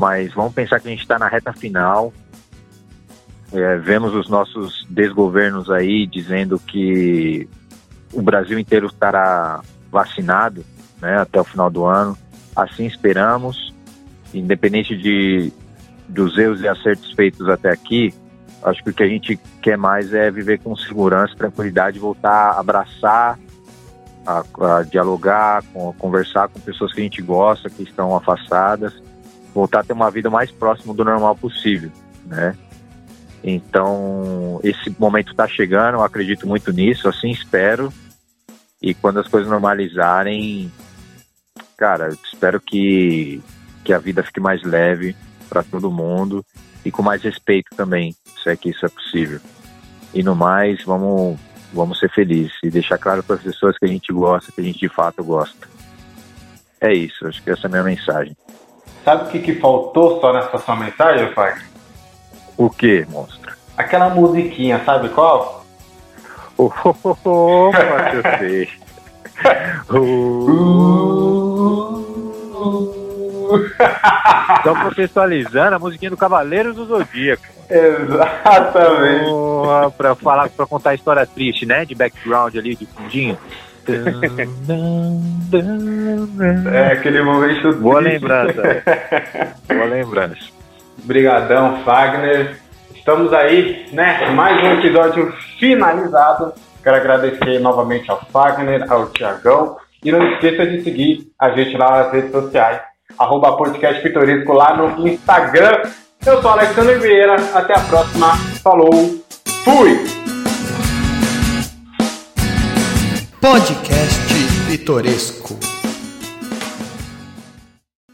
mas vamos pensar que a gente está na reta final. É, vemos os nossos desgovernos aí dizendo que o Brasil inteiro estará vacinado né, até o final do ano. Assim esperamos, independente de, dos erros e acertos feitos até aqui. Acho que o que a gente quer mais é viver com segurança, tranquilidade, voltar a abraçar, a, a dialogar, a conversar com pessoas que a gente gosta, que estão afastadas voltar a ter uma vida mais próxima do normal possível, né? Então, esse momento está chegando, eu acredito muito nisso, assim espero. E quando as coisas normalizarem, cara, espero que, que a vida fique mais leve para todo mundo e com mais respeito também, se é que isso é possível. E no mais, vamos, vamos ser felizes e deixar claro para as pessoas que a gente gosta, que a gente de fato gosta. É isso, acho que essa é a minha mensagem. Sabe o que, que faltou só nessa sua mensagem, pai? O que, monstro? Aquela musiquinha, sabe qual? Oh, oh, eu sei. Estão contextualizando a musiquinha do Cavaleiro do Zodíaco. Exatamente. Oh, pra, falar, pra contar a história triste, né? De background ali, de fundinho. é aquele momento. Boa lembrança. Boa lembrança. Obrigadão, Fagner. Estamos aí, né? Mais um episódio finalizado. Quero agradecer novamente ao Fagner, ao Tiagão. E não esqueça de seguir a gente lá nas redes sociais. Arroba podcast pitoresco lá no Instagram. Eu sou Alexandre Vieira. Até a próxima. Falou. Fui! Podcast Pitoresco.